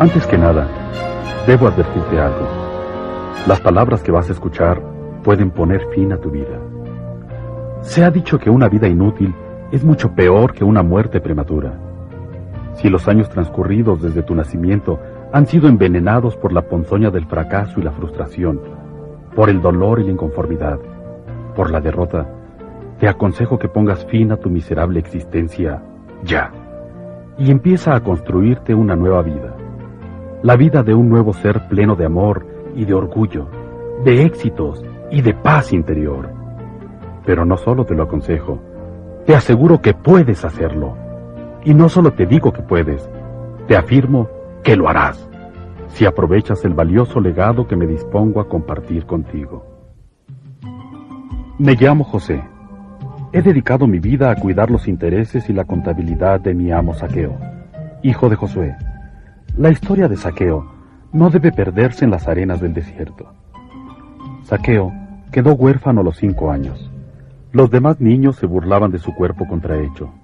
Antes que nada, debo advertirte algo. Las palabras que vas a escuchar pueden poner fin a tu vida. Se ha dicho que una vida inútil es mucho peor que una muerte prematura. Si los años transcurridos desde tu nacimiento han sido envenenados por la ponzoña del fracaso y la frustración, por el dolor y la inconformidad, por la derrota, te aconsejo que pongas fin a tu miserable existencia ya y empieza a construirte una nueva vida. La vida de un nuevo ser pleno de amor y de orgullo, de éxitos y de paz interior. Pero no solo te lo aconsejo, te aseguro que puedes hacerlo. Y no solo te digo que puedes, te afirmo que lo harás, si aprovechas el valioso legado que me dispongo a compartir contigo. Me llamo José. He dedicado mi vida a cuidar los intereses y la contabilidad de mi amo Saqueo, hijo de Josué. La historia de Saqueo no debe perderse en las arenas del desierto. Saqueo quedó huérfano a los cinco años. Los demás niños se burlaban de su cuerpo contrahecho.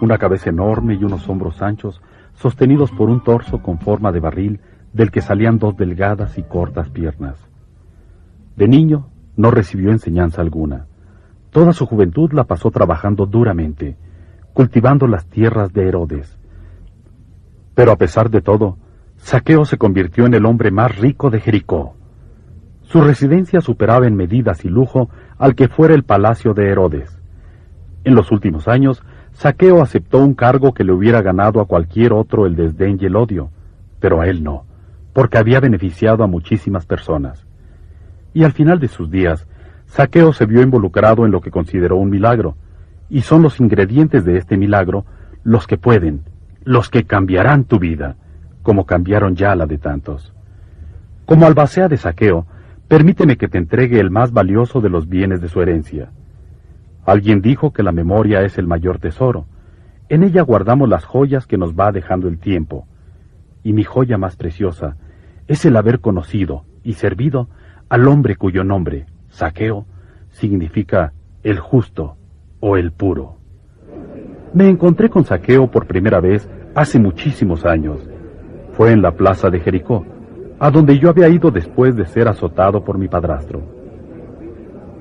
Una cabeza enorme y unos hombros anchos, sostenidos por un torso con forma de barril, del que salían dos delgadas y cortas piernas. De niño no recibió enseñanza alguna. Toda su juventud la pasó trabajando duramente, cultivando las tierras de Herodes. Pero a pesar de todo, Saqueo se convirtió en el hombre más rico de Jericó. Su residencia superaba en medidas y lujo al que fuera el palacio de Herodes. En los últimos años, Saqueo aceptó un cargo que le hubiera ganado a cualquier otro el desdén y el odio, pero a él no, porque había beneficiado a muchísimas personas. Y al final de sus días, Saqueo se vio involucrado en lo que consideró un milagro, y son los ingredientes de este milagro los que pueden, los que cambiarán tu vida, como cambiaron ya la de tantos. Como albacea de Saqueo, permíteme que te entregue el más valioso de los bienes de su herencia. Alguien dijo que la memoria es el mayor tesoro. En ella guardamos las joyas que nos va dejando el tiempo. Y mi joya más preciosa es el haber conocido y servido al hombre cuyo nombre, Saqueo significa el justo o el puro. Me encontré con Saqueo por primera vez hace muchísimos años. Fue en la plaza de Jericó, a donde yo había ido después de ser azotado por mi padrastro.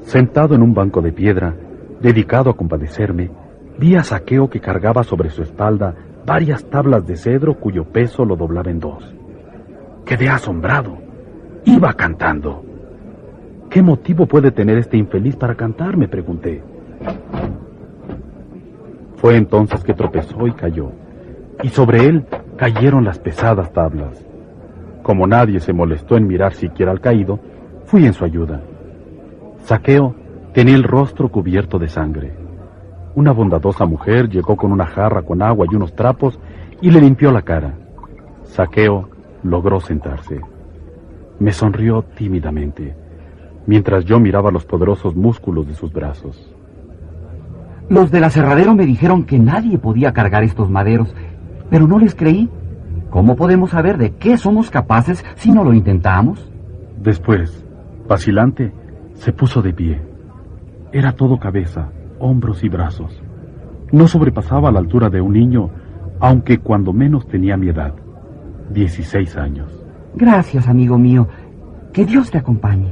Sentado en un banco de piedra, dedicado a compadecerme, vi a Saqueo que cargaba sobre su espalda varias tablas de cedro cuyo peso lo doblaba en dos. Quedé asombrado. Iba cantando. ¿Qué motivo puede tener este infeliz para cantar? me pregunté. Fue entonces que tropezó y cayó, y sobre él cayeron las pesadas tablas. Como nadie se molestó en mirar siquiera al caído, fui en su ayuda. Saqueo tenía el rostro cubierto de sangre. Una bondadosa mujer llegó con una jarra con agua y unos trapos y le limpió la cara. Saqueo logró sentarse. Me sonrió tímidamente mientras yo miraba los poderosos músculos de sus brazos. Los del aserradero me dijeron que nadie podía cargar estos maderos, pero no les creí. ¿Cómo podemos saber de qué somos capaces si no lo intentamos? Después, vacilante, se puso de pie. Era todo cabeza, hombros y brazos. No sobrepasaba la altura de un niño, aunque cuando menos tenía mi edad, 16 años. Gracias, amigo mío. Que Dios te acompañe.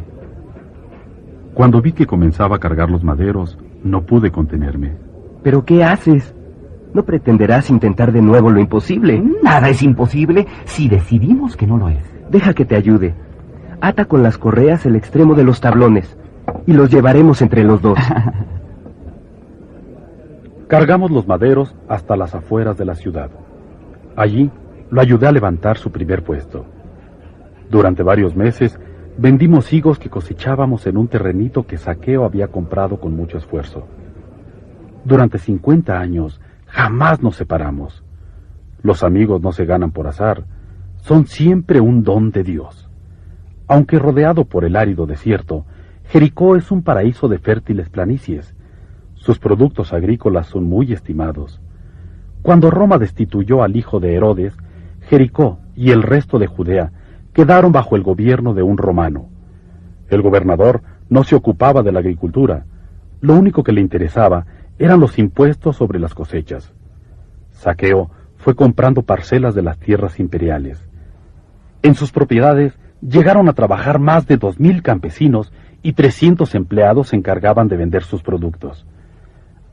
Cuando vi que comenzaba a cargar los maderos, no pude contenerme. ¿Pero qué haces? ¿No pretenderás intentar de nuevo lo imposible? Nada es imposible si decidimos que no lo es. Deja que te ayude. Ata con las correas el extremo de los tablones y los llevaremos entre los dos. Cargamos los maderos hasta las afueras de la ciudad. Allí lo ayudé a levantar su primer puesto. Durante varios meses Vendimos higos que cosechábamos en un terrenito que Saqueo había comprado con mucho esfuerzo. Durante 50 años jamás nos separamos. Los amigos no se ganan por azar, son siempre un don de Dios. Aunque rodeado por el árido desierto, Jericó es un paraíso de fértiles planicies. Sus productos agrícolas son muy estimados. Cuando Roma destituyó al hijo de Herodes, Jericó y el resto de Judea quedaron bajo el gobierno de un romano. El gobernador no se ocupaba de la agricultura, lo único que le interesaba eran los impuestos sobre las cosechas. Saqueo fue comprando parcelas de las tierras imperiales, En sus propiedades llegaron a trabajar más de dos mil campesinos y trescientos empleados se encargaban de vender sus productos.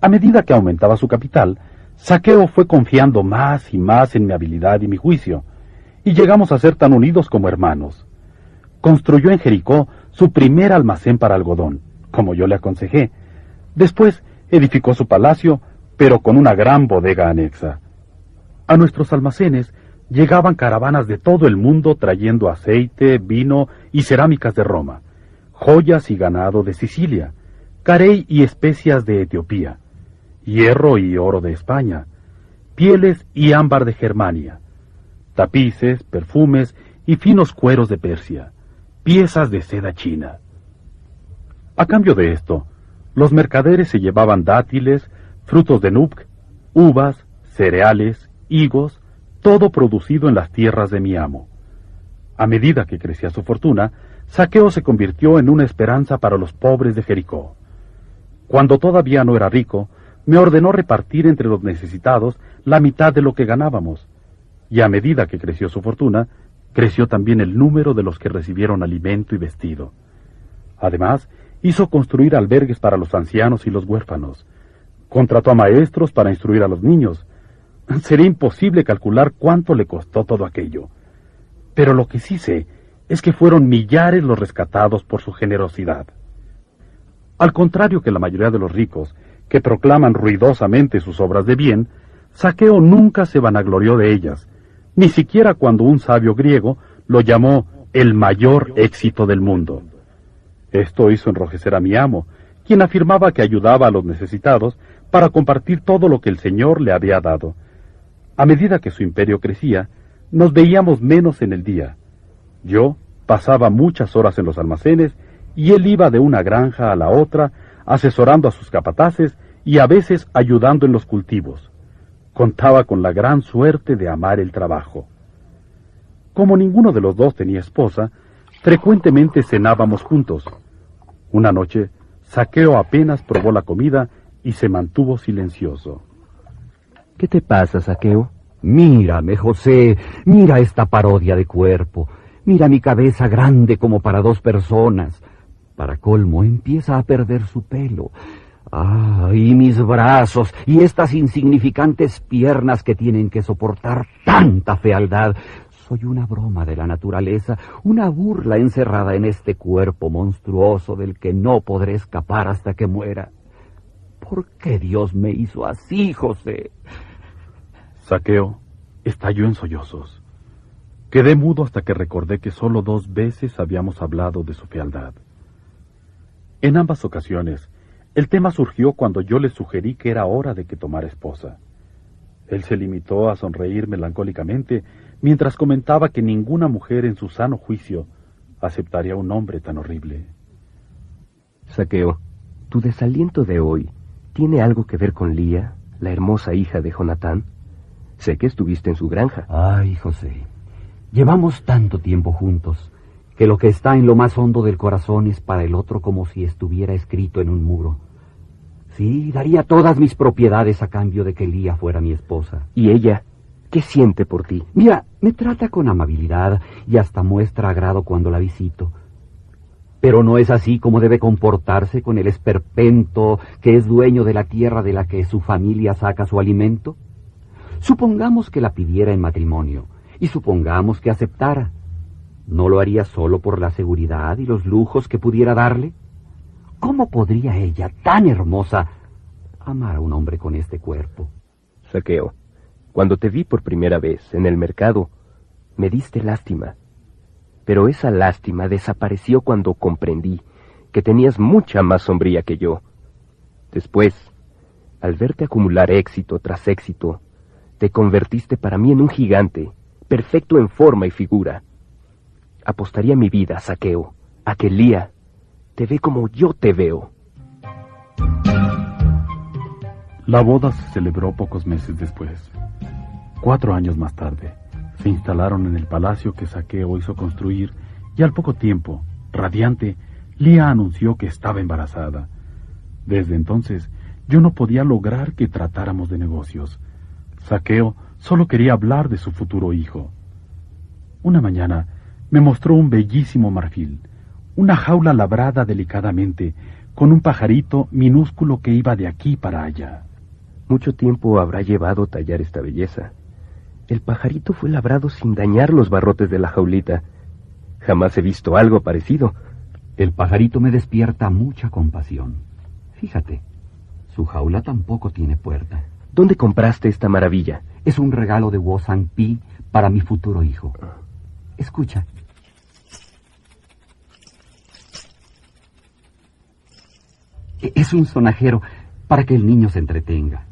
A medida que aumentaba su capital, Saqueo fue confiando más y más en mi habilidad y mi juicio, y llegamos a ser tan unidos como hermanos. Construyó en Jericó su primer almacén para algodón, como yo le aconsejé. Después edificó su palacio, pero con una gran bodega anexa. A nuestros almacenes llegaban caravanas de todo el mundo trayendo aceite, vino y cerámicas de Roma, joyas y ganado de Sicilia, carey y especias de Etiopía, hierro y oro de España, pieles y ámbar de Germania, tapices, perfumes y finos cueros de Persia, piezas de seda china. A cambio de esto, los mercaderes se llevaban dátiles, frutos de nubk, uvas, cereales, higos, todo producido en las tierras de mi amo. A medida que crecía su fortuna, Saqueo se convirtió en una esperanza para los pobres de Jericó. Cuando todavía no era rico, me ordenó repartir entre los necesitados la mitad de lo que ganábamos, y a medida que creció su fortuna, creció también el número de los que recibieron alimento y vestido. Además, hizo construir albergues para los ancianos y los huérfanos. Contrató a maestros para instruir a los niños. Sería imposible calcular cuánto le costó todo aquello. Pero lo que sí sé es que fueron millares los rescatados por su generosidad. Al contrario que la mayoría de los ricos, que proclaman ruidosamente sus obras de bien, Saqueo nunca se vanaglorió de ellas, ni siquiera cuando un sabio griego lo llamó el mayor éxito del mundo. Esto hizo enrojecer a mi amo, quien afirmaba que ayudaba a los necesitados para compartir todo lo que el Señor le había dado. A medida que su imperio crecía, nos veíamos menos en el día. Yo pasaba muchas horas en los almacenes y él iba de una granja a la otra asesorando a sus capataces y a veces ayudando en los cultivos. Contaba con la gran suerte de amar el trabajo. Como ninguno de los dos tenía esposa, frecuentemente cenábamos juntos. Una noche, Saqueo apenas probó la comida y se mantuvo silencioso. ¿Qué te pasa, Saqueo? Mírame, José, mira esta parodia de cuerpo. Mira mi cabeza grande como para dos personas. Para colmo, empieza a perder su pelo. Ah, y mis brazos, y estas insignificantes piernas que tienen que soportar tanta fealdad. Soy una broma de la naturaleza, una burla encerrada en este cuerpo monstruoso del que no podré escapar hasta que muera. ¿Por qué Dios me hizo así, José? Saqueo estalló en sollozos. Quedé mudo hasta que recordé que solo dos veces habíamos hablado de su fealdad. En ambas ocasiones, el tema surgió cuando yo le sugerí que era hora de que tomara esposa. Él se limitó a sonreír melancólicamente mientras comentaba que ninguna mujer en su sano juicio aceptaría un hombre tan horrible. Saqueo, tu desaliento de hoy tiene algo que ver con Lía, la hermosa hija de Jonatán. Sé que estuviste en su granja. Ay, José, llevamos tanto tiempo juntos que lo que está en lo más hondo del corazón es para el otro como si estuviera escrito en un muro. Sí, daría todas mis propiedades a cambio de que Lía fuera mi esposa. ¿Y ella? ¿Qué siente por ti? Mira, me trata con amabilidad y hasta muestra agrado cuando la visito. Pero no es así como debe comportarse con el esperpento que es dueño de la tierra de la que su familia saca su alimento. Supongamos que la pidiera en matrimonio y supongamos que aceptara. ¿No lo haría solo por la seguridad y los lujos que pudiera darle? ¿Cómo podría ella, tan hermosa, amar a un hombre con este cuerpo? Saqueo, cuando te vi por primera vez en el mercado, me diste lástima. Pero esa lástima desapareció cuando comprendí que tenías mucha más sombría que yo. Después, al verte acumular éxito tras éxito, te convertiste para mí en un gigante, perfecto en forma y figura. Apostaría mi vida, Saqueo, a que Lía te ve como yo te veo. La boda se celebró pocos meses después. Cuatro años más tarde, se instalaron en el palacio que Saqueo hizo construir y al poco tiempo, radiante, Lía anunció que estaba embarazada. Desde entonces, yo no podía lograr que tratáramos de negocios. Saqueo solo quería hablar de su futuro hijo. Una mañana, me mostró un bellísimo marfil, una jaula labrada delicadamente, con un pajarito minúsculo que iba de aquí para allá. Mucho tiempo habrá llevado tallar esta belleza. El pajarito fue labrado sin dañar los barrotes de la jaulita. Jamás he visto algo parecido. El pajarito me despierta mucha compasión. Fíjate, su jaula tampoco tiene puerta. ¿Dónde compraste esta maravilla? Es un regalo de Wo Sang Pi para mi futuro hijo. Escucha. Es un sonajero para que el niño se entretenga.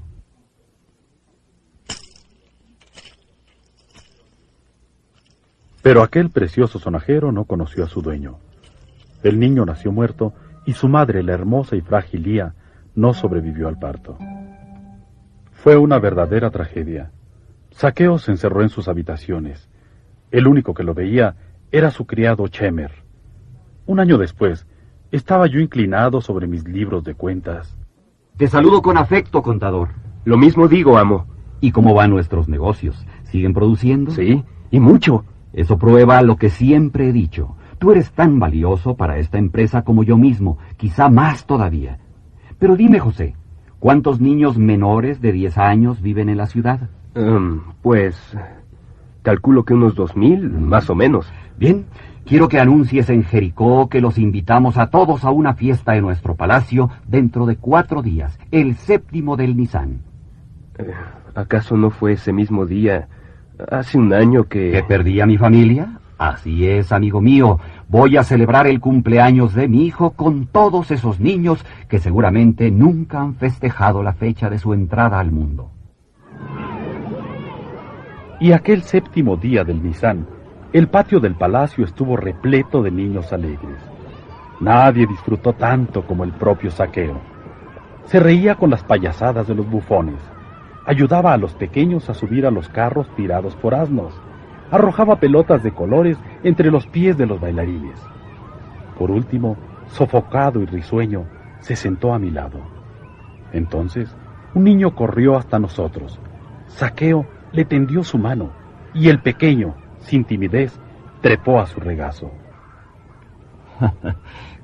Pero aquel precioso sonajero no conoció a su dueño. El niño nació muerto y su madre, la hermosa y frágil Lía, no sobrevivió al parto. Fue una verdadera tragedia. Saqueo se encerró en sus habitaciones. El único que lo veía era su criado Chemer. Un año después, estaba yo inclinado sobre mis libros de cuentas. Te saludo con afecto, contador. Lo mismo digo, amo. ¿Y cómo van nuestros negocios? ¿Siguen produciendo? Sí, y mucho. Eso prueba lo que siempre he dicho. Tú eres tan valioso para esta empresa como yo mismo, quizá más todavía. Pero dime, José, ¿cuántos niños menores de 10 años viven en la ciudad? Em, pues... Calculo que unos dos mil, más o menos. Bien, quiero que anuncies en Jericó que los invitamos a todos a una fiesta en nuestro palacio dentro de cuatro días, el séptimo del Nisan. Eh, ¿Acaso no fue ese mismo día, hace un año que... ¿Que perdí a mi familia? Así es, amigo mío. Voy a celebrar el cumpleaños de mi hijo con todos esos niños que seguramente nunca han festejado la fecha de su entrada al mundo. Y aquel séptimo día del Nisan, el patio del palacio estuvo repleto de niños alegres. Nadie disfrutó tanto como el propio saqueo. Se reía con las payasadas de los bufones, ayudaba a los pequeños a subir a los carros tirados por asnos, arrojaba pelotas de colores entre los pies de los bailarines. Por último, sofocado y risueño, se sentó a mi lado. Entonces, un niño corrió hasta nosotros. Saqueo le tendió su mano y el pequeño, sin timidez, trepó a su regazo.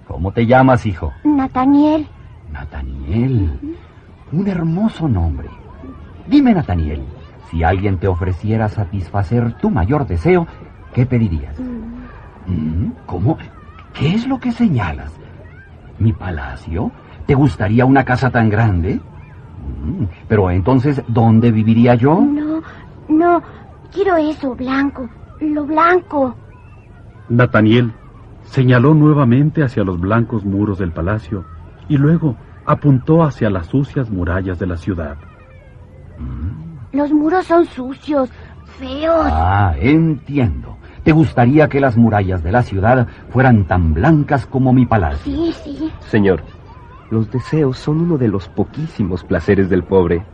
¿Cómo te llamas, hijo? Nathaniel, Nataniel. Un hermoso nombre. Dime, Nataniel, si alguien te ofreciera satisfacer tu mayor deseo, ¿qué pedirías? Mm, ¿Cómo? ¿Qué es lo que señalas? ¿Mi palacio? ¿Te gustaría una casa tan grande? Mm, Pero entonces, ¿dónde viviría yo? no, no, quiero eso, blanco, lo blanco. Nataniel señaló nuevamente hacia los blancos muros del palacio y luego apuntó hacia las sucias murallas de la ciudad. Los muros son sucios, feos. Ah, entiendo. ¿Te gustaría que las murallas de la ciudad fueran tan blancas como mi palacio? Sí, sí. Señor, los deseos son uno de los poquísimos placeres del pobre.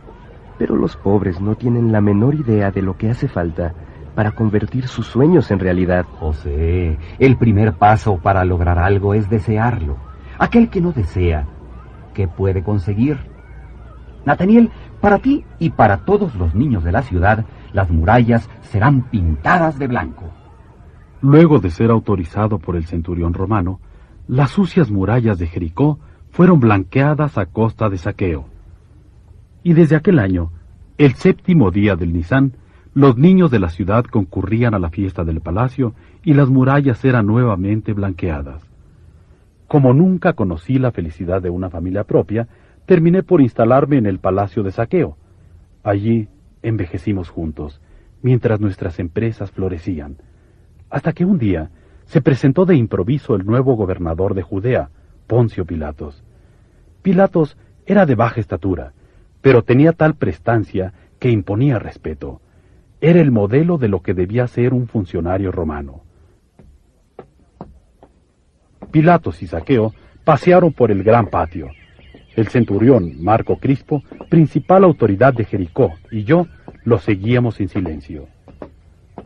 Pero los pobres no tienen la menor idea de lo que hace falta para convertir sus sueños en realidad. José, el primer paso para lograr algo es desearlo. Aquel que no desea, ¿qué puede conseguir? Nataniel, para ti y para todos los niños de la ciudad, las murallas serán pintadas de blanco. Luego de ser autorizado por el centurión romano, las sucias murallas de Jericó fueron blanqueadas a costa de saqueo. Y desde aquel año, el séptimo día del Nisan, los niños de la ciudad concurrían a la fiesta del palacio y las murallas eran nuevamente blanqueadas. Como nunca conocí la felicidad de una familia propia, terminé por instalarme en el palacio de saqueo. Allí envejecimos juntos, mientras nuestras empresas florecían, hasta que un día se presentó de improviso el nuevo gobernador de Judea, Poncio Pilatos. Pilatos era de baja estatura, pero tenía tal prestancia que imponía respeto. Era el modelo de lo que debía ser un funcionario romano. Pilatos y Saqueo pasearon por el gran patio. El centurión Marco Crispo, principal autoridad de Jericó, y yo lo seguíamos en silencio.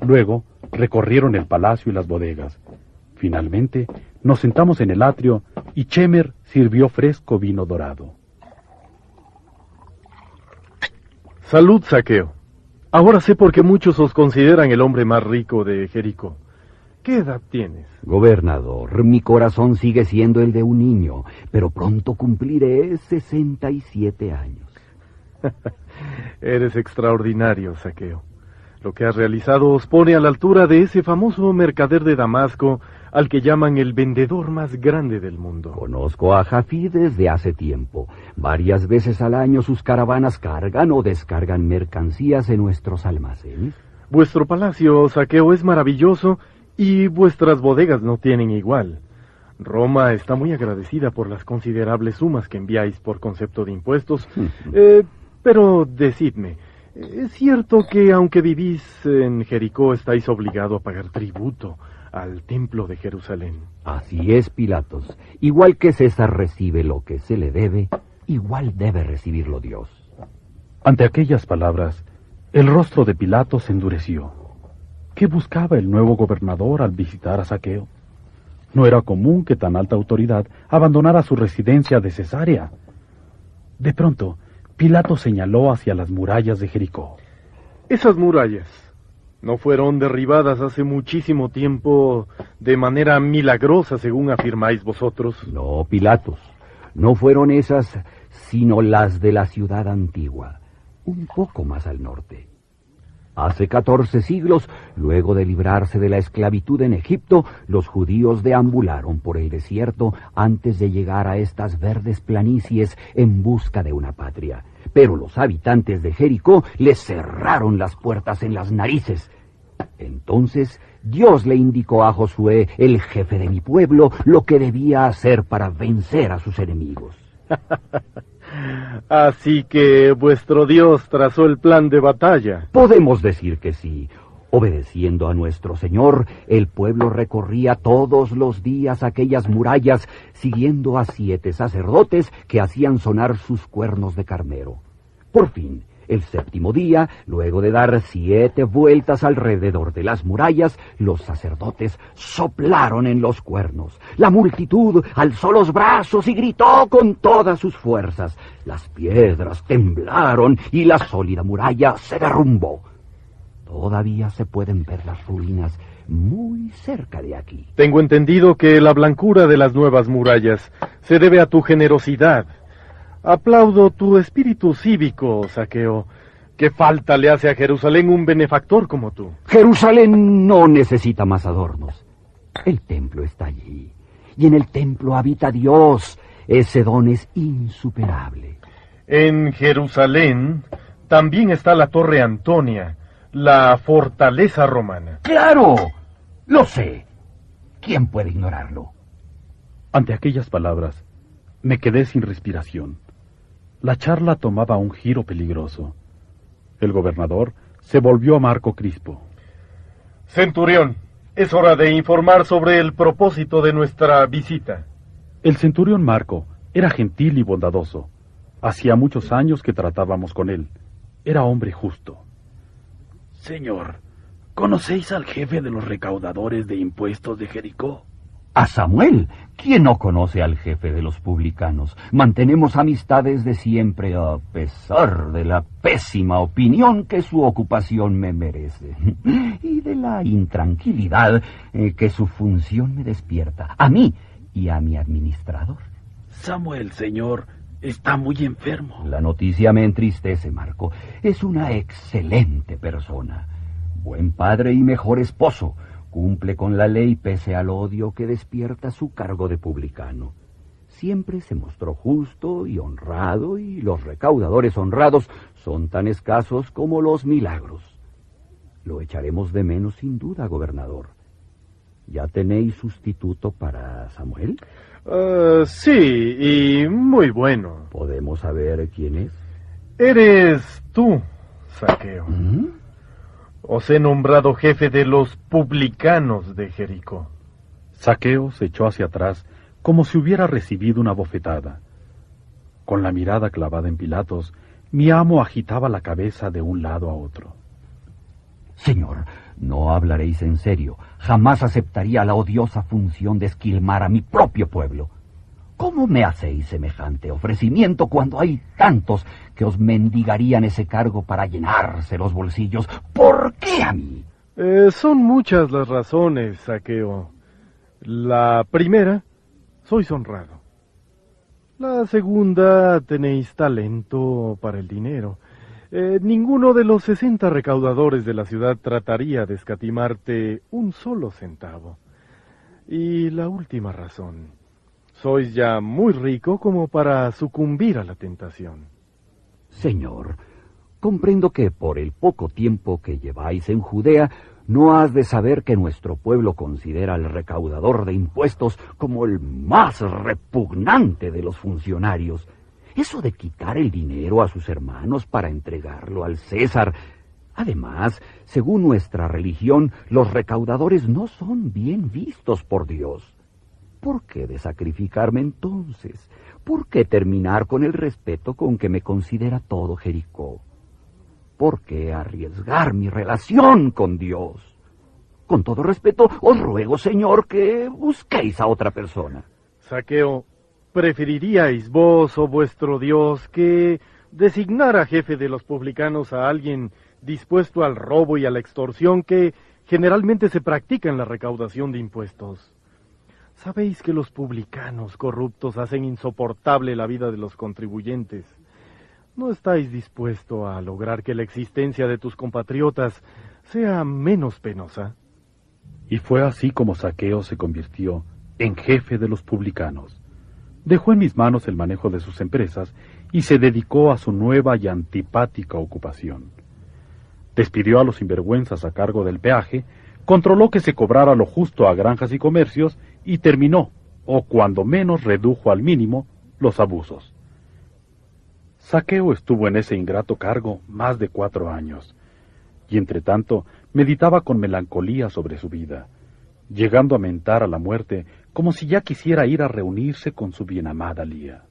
Luego recorrieron el palacio y las bodegas. Finalmente nos sentamos en el atrio y Chemer sirvió fresco vino dorado. Salud, Saqueo. Ahora sé por qué muchos os consideran el hombre más rico de Jericó. ¿Qué edad tienes? Gobernador, mi corazón sigue siendo el de un niño, pero pronto cumpliré 67 años. Eres extraordinario, Saqueo. Lo que has realizado os pone a la altura de ese famoso mercader de Damasco al que llaman el vendedor más grande del mundo. Conozco a Jafí desde hace tiempo. Varias veces al año sus caravanas cargan o descargan mercancías en nuestros almacenes. Vuestro palacio, Saqueo, es maravilloso y vuestras bodegas no tienen igual. Roma está muy agradecida por las considerables sumas que enviáis por concepto de impuestos. Eh, pero decidme, ¿es cierto que aunque vivís en Jericó estáis obligado a pagar tributo al templo de Jerusalén? Así es, Pilatos. Igual que César recibe lo que se le debe, igual debe recibirlo Dios. Ante aquellas palabras, el rostro de Pilatos se endureció. ¿Qué buscaba el nuevo gobernador al visitar a Saqueo? No era común que tan alta autoridad abandonara su residencia de Cesarea. De pronto, Pilato señaló hacia las murallas de Jericó. Esas murallas no fueron derribadas hace muchísimo tiempo de manera milagrosa, según afirmáis vosotros. No, Pilatos, no fueron esas, sino las de la ciudad antigua, un poco más al norte. Hace catorce siglos, luego de librarse de la esclavitud en Egipto, los judíos deambularon por el desierto antes de llegar a estas verdes planicies en busca de una patria. Pero los habitantes de Jericó les cerraron las puertas en las narices. Entonces Dios le indicó a Josué, el jefe de mi pueblo, lo que debía hacer para vencer a sus enemigos. Así que vuestro Dios trazó el plan de batalla. Podemos decir que sí. Obedeciendo a nuestro Señor, el pueblo recorría todos los días aquellas murallas, siguiendo a siete sacerdotes que hacían sonar sus cuernos de carnero. Por fin, el séptimo día, luego de dar siete vueltas alrededor de las murallas, los sacerdotes soplaron en los cuernos. La multitud alzó los brazos y gritó con todas sus fuerzas. Las piedras temblaron y la sólida muralla se derrumbó. Todavía se pueden ver las ruinas muy cerca de aquí. Tengo entendido que la blancura de las nuevas murallas se debe a tu generosidad. Aplaudo tu espíritu cívico, Saqueo. ¿Qué falta le hace a Jerusalén un benefactor como tú? Jerusalén no necesita más adornos. El templo está allí. Y en el templo habita Dios. Ese don es insuperable. En Jerusalén también está la Torre Antonia, la fortaleza romana. ¡Claro! Lo sé. ¿Quién puede ignorarlo? Ante aquellas palabras, me quedé sin respiración. La charla tomaba un giro peligroso. El gobernador se volvió a Marco Crispo. Centurión, es hora de informar sobre el propósito de nuestra visita. El centurión Marco era gentil y bondadoso. Hacía muchos años que tratábamos con él. Era hombre justo. Señor, ¿conocéis al jefe de los recaudadores de impuestos de Jericó? A Samuel. ¿Quién no conoce al jefe de los publicanos? Mantenemos amistades de siempre a pesar de la pésima opinión que su ocupación me merece y de la intranquilidad eh, que su función me despierta a mí y a mi administrador. Samuel, señor, está muy enfermo. La noticia me entristece, Marco. Es una excelente persona. Buen padre y mejor esposo. Cumple con la ley pese al odio que despierta su cargo de publicano. Siempre se mostró justo y honrado y los recaudadores honrados son tan escasos como los milagros. Lo echaremos de menos sin duda, gobernador. ¿Ya tenéis sustituto para Samuel? Uh, sí, y muy bueno. ¿Podemos saber quién es? Eres tú, Saqueo. ¿Mm? Os he nombrado jefe de los publicanos de Jericó. Saqueo se echó hacia atrás como si hubiera recibido una bofetada. Con la mirada clavada en Pilatos, mi amo agitaba la cabeza de un lado a otro. Señor, no hablaréis en serio. Jamás aceptaría la odiosa función de esquilmar a mi propio pueblo. ¿Cómo me hacéis semejante ofrecimiento cuando hay tantos que os mendigarían ese cargo para llenarse los bolsillos? ¿Por qué a mí? Eh, son muchas las razones, Saqueo. La primera, sois honrado. La segunda, tenéis talento para el dinero. Eh, ninguno de los sesenta recaudadores de la ciudad trataría de escatimarte un solo centavo. Y la última razón, sois ya muy rico como para sucumbir a la tentación. Señor, comprendo que por el poco tiempo que lleváis en Judea, no has de saber que nuestro pueblo considera al recaudador de impuestos como el más repugnante de los funcionarios. Eso de quitar el dinero a sus hermanos para entregarlo al César. Además, según nuestra religión, los recaudadores no son bien vistos por Dios. ¿Por qué de sacrificarme entonces? ¿Por qué terminar con el respeto con que me considera todo Jericó? ¿Por qué arriesgar mi relación con Dios? Con todo respeto, os ruego, Señor, que busquéis a otra persona. Saqueo, ¿preferiríais vos, oh vuestro Dios, que designar a jefe de los publicanos a alguien dispuesto al robo y a la extorsión que generalmente se practica en la recaudación de impuestos? Sabéis que los publicanos corruptos hacen insoportable la vida de los contribuyentes. ¿No estáis dispuesto a lograr que la existencia de tus compatriotas sea menos penosa? Y fue así como Saqueo se convirtió en jefe de los publicanos. Dejó en mis manos el manejo de sus empresas y se dedicó a su nueva y antipática ocupación. Despidió a los sinvergüenzas a cargo del peaje, controló que se cobrara lo justo a granjas y comercios y terminó, o cuando menos redujo al mínimo, los abusos. Saqueo estuvo en ese ingrato cargo más de cuatro años, y entre tanto meditaba con melancolía sobre su vida, llegando a mentar a la muerte como si ya quisiera ir a reunirse con su bienamada Lía.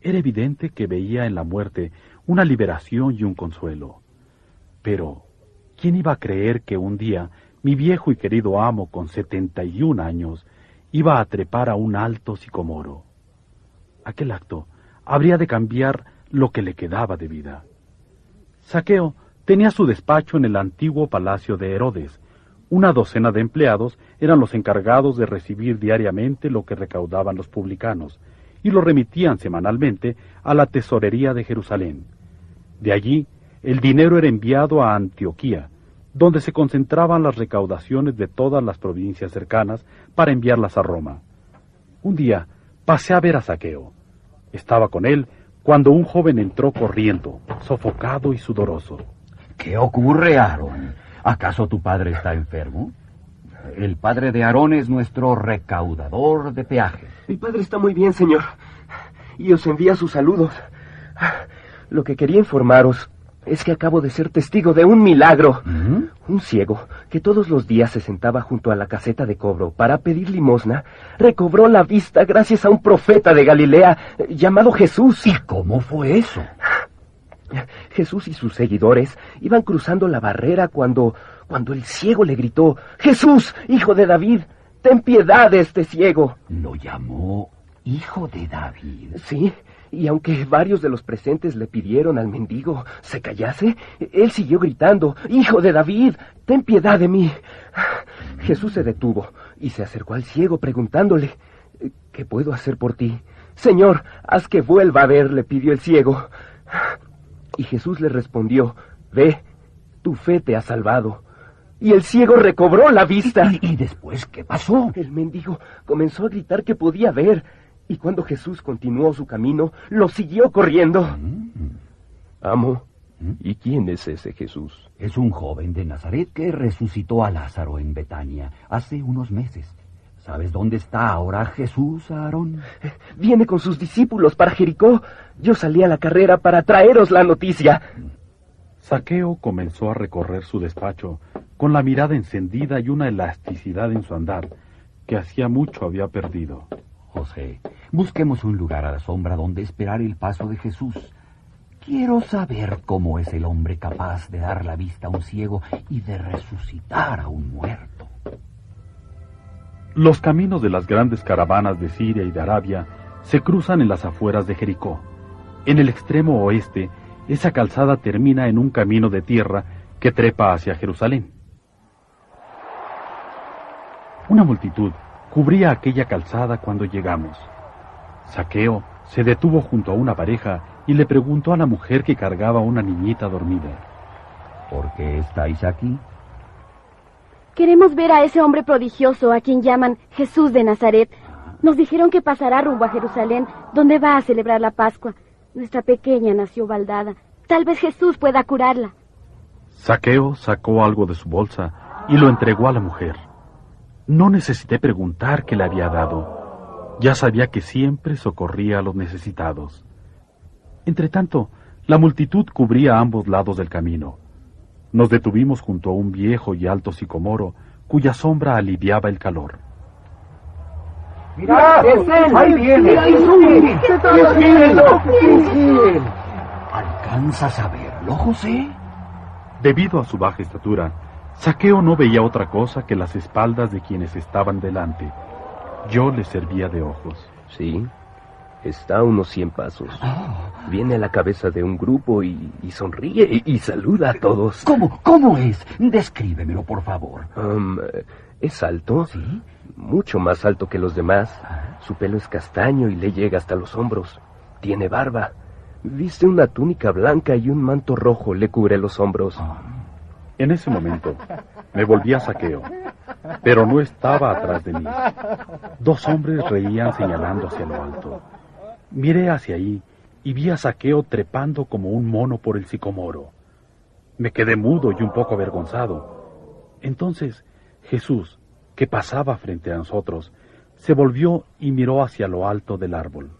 Era evidente que veía en la muerte una liberación y un consuelo. Pero, ¿quién iba a creer que un día mi viejo y querido amo con setenta y un años iba a trepar a un alto sicomoro? Aquel acto habría de cambiar lo que le quedaba de vida. Saqueo tenía su despacho en el antiguo palacio de Herodes. Una docena de empleados eran los encargados de recibir diariamente lo que recaudaban los publicanos, y lo remitían semanalmente a la tesorería de Jerusalén. De allí, el dinero era enviado a Antioquía, donde se concentraban las recaudaciones de todas las provincias cercanas para enviarlas a Roma. Un día pasé a ver a Saqueo. Estaba con él cuando un joven entró corriendo, sofocado y sudoroso. ¿Qué ocurre, Aarón? ¿Acaso tu padre está enfermo? El padre de Aarón es nuestro recaudador de peajes. Mi padre está muy bien, señor. Y os envía sus saludos. Lo que quería informaros es que acabo de ser testigo de un milagro. ¿Mm? Un ciego, que todos los días se sentaba junto a la caseta de cobro para pedir limosna, recobró la vista gracias a un profeta de Galilea eh, llamado Jesús. ¿Y cómo fue eso? Jesús y sus seguidores iban cruzando la barrera cuando cuando el ciego le gritó, Jesús, hijo de David, ten piedad de este ciego. Lo llamó hijo de David. Sí, y aunque varios de los presentes le pidieron al mendigo se callase, él siguió gritando, Hijo de David, ten piedad de mí. Jesús se detuvo y se acercó al ciego preguntándole, ¿qué puedo hacer por ti? Señor, haz que vuelva a ver, le pidió el ciego. Y Jesús le respondió, Ve, tu fe te ha salvado. Y el ciego recobró la vista. ¿Y, y después qué pasó? El mendigo comenzó a gritar que podía ver, y cuando Jesús continuó su camino, lo siguió corriendo. Mm. Amo, ¿y quién es ese Jesús? Es un joven de Nazaret que resucitó a Lázaro en Betania hace unos meses. ¿Sabes dónde está ahora Jesús, Aarón? Viene con sus discípulos para Jericó. Yo salí a la carrera para traeros la noticia. Saqueo comenzó a recorrer su despacho con la mirada encendida y una elasticidad en su andar que hacía mucho había perdido. José, busquemos un lugar a la sombra donde esperar el paso de Jesús. Quiero saber cómo es el hombre capaz de dar la vista a un ciego y de resucitar a un muerto. Los caminos de las grandes caravanas de Siria y de Arabia se cruzan en las afueras de Jericó. En el extremo oeste, esa calzada termina en un camino de tierra que trepa hacia Jerusalén. Una multitud cubría aquella calzada cuando llegamos. Saqueo se detuvo junto a una pareja y le preguntó a la mujer que cargaba una niñita dormida. ¿Por qué estáis aquí? Queremos ver a ese hombre prodigioso a quien llaman Jesús de Nazaret. Nos dijeron que pasará rumbo a Jerusalén, donde va a celebrar la Pascua. Nuestra pequeña nació baldada. Tal vez Jesús pueda curarla. Saqueo sacó algo de su bolsa y lo entregó a la mujer. No necesité preguntar qué le había dado. Ya sabía que siempre socorría a los necesitados. Entretanto, la multitud cubría ambos lados del camino. Nos detuvimos junto a un viejo y alto sicomoro cuya sombra aliviaba el calor. ¡Mirad! ¡Es él! ¡Ahí viene! ¡Es él! ¿Alcanzas a verlo, José? Debido a su baja estatura, Saqueo no veía otra cosa que las espaldas de quienes estaban delante. Yo le servía de ojos. Sí, está a unos cien pasos. Viene a la cabeza de un grupo y, y sonríe y, y saluda a todos. ¿Cómo, cómo es? Descríbemelo, por favor. Um, es alto, ¿Sí? mucho más alto que los demás. Su pelo es castaño y le llega hasta los hombros. Tiene barba. Viste una túnica blanca y un manto rojo le cubre los hombros. En ese momento me volví a Saqueo, pero no estaba atrás de mí. Dos hombres reían señalando hacia lo alto. Miré hacia ahí y vi a Saqueo trepando como un mono por el sicomoro. Me quedé mudo y un poco avergonzado. Entonces Jesús, que pasaba frente a nosotros, se volvió y miró hacia lo alto del árbol.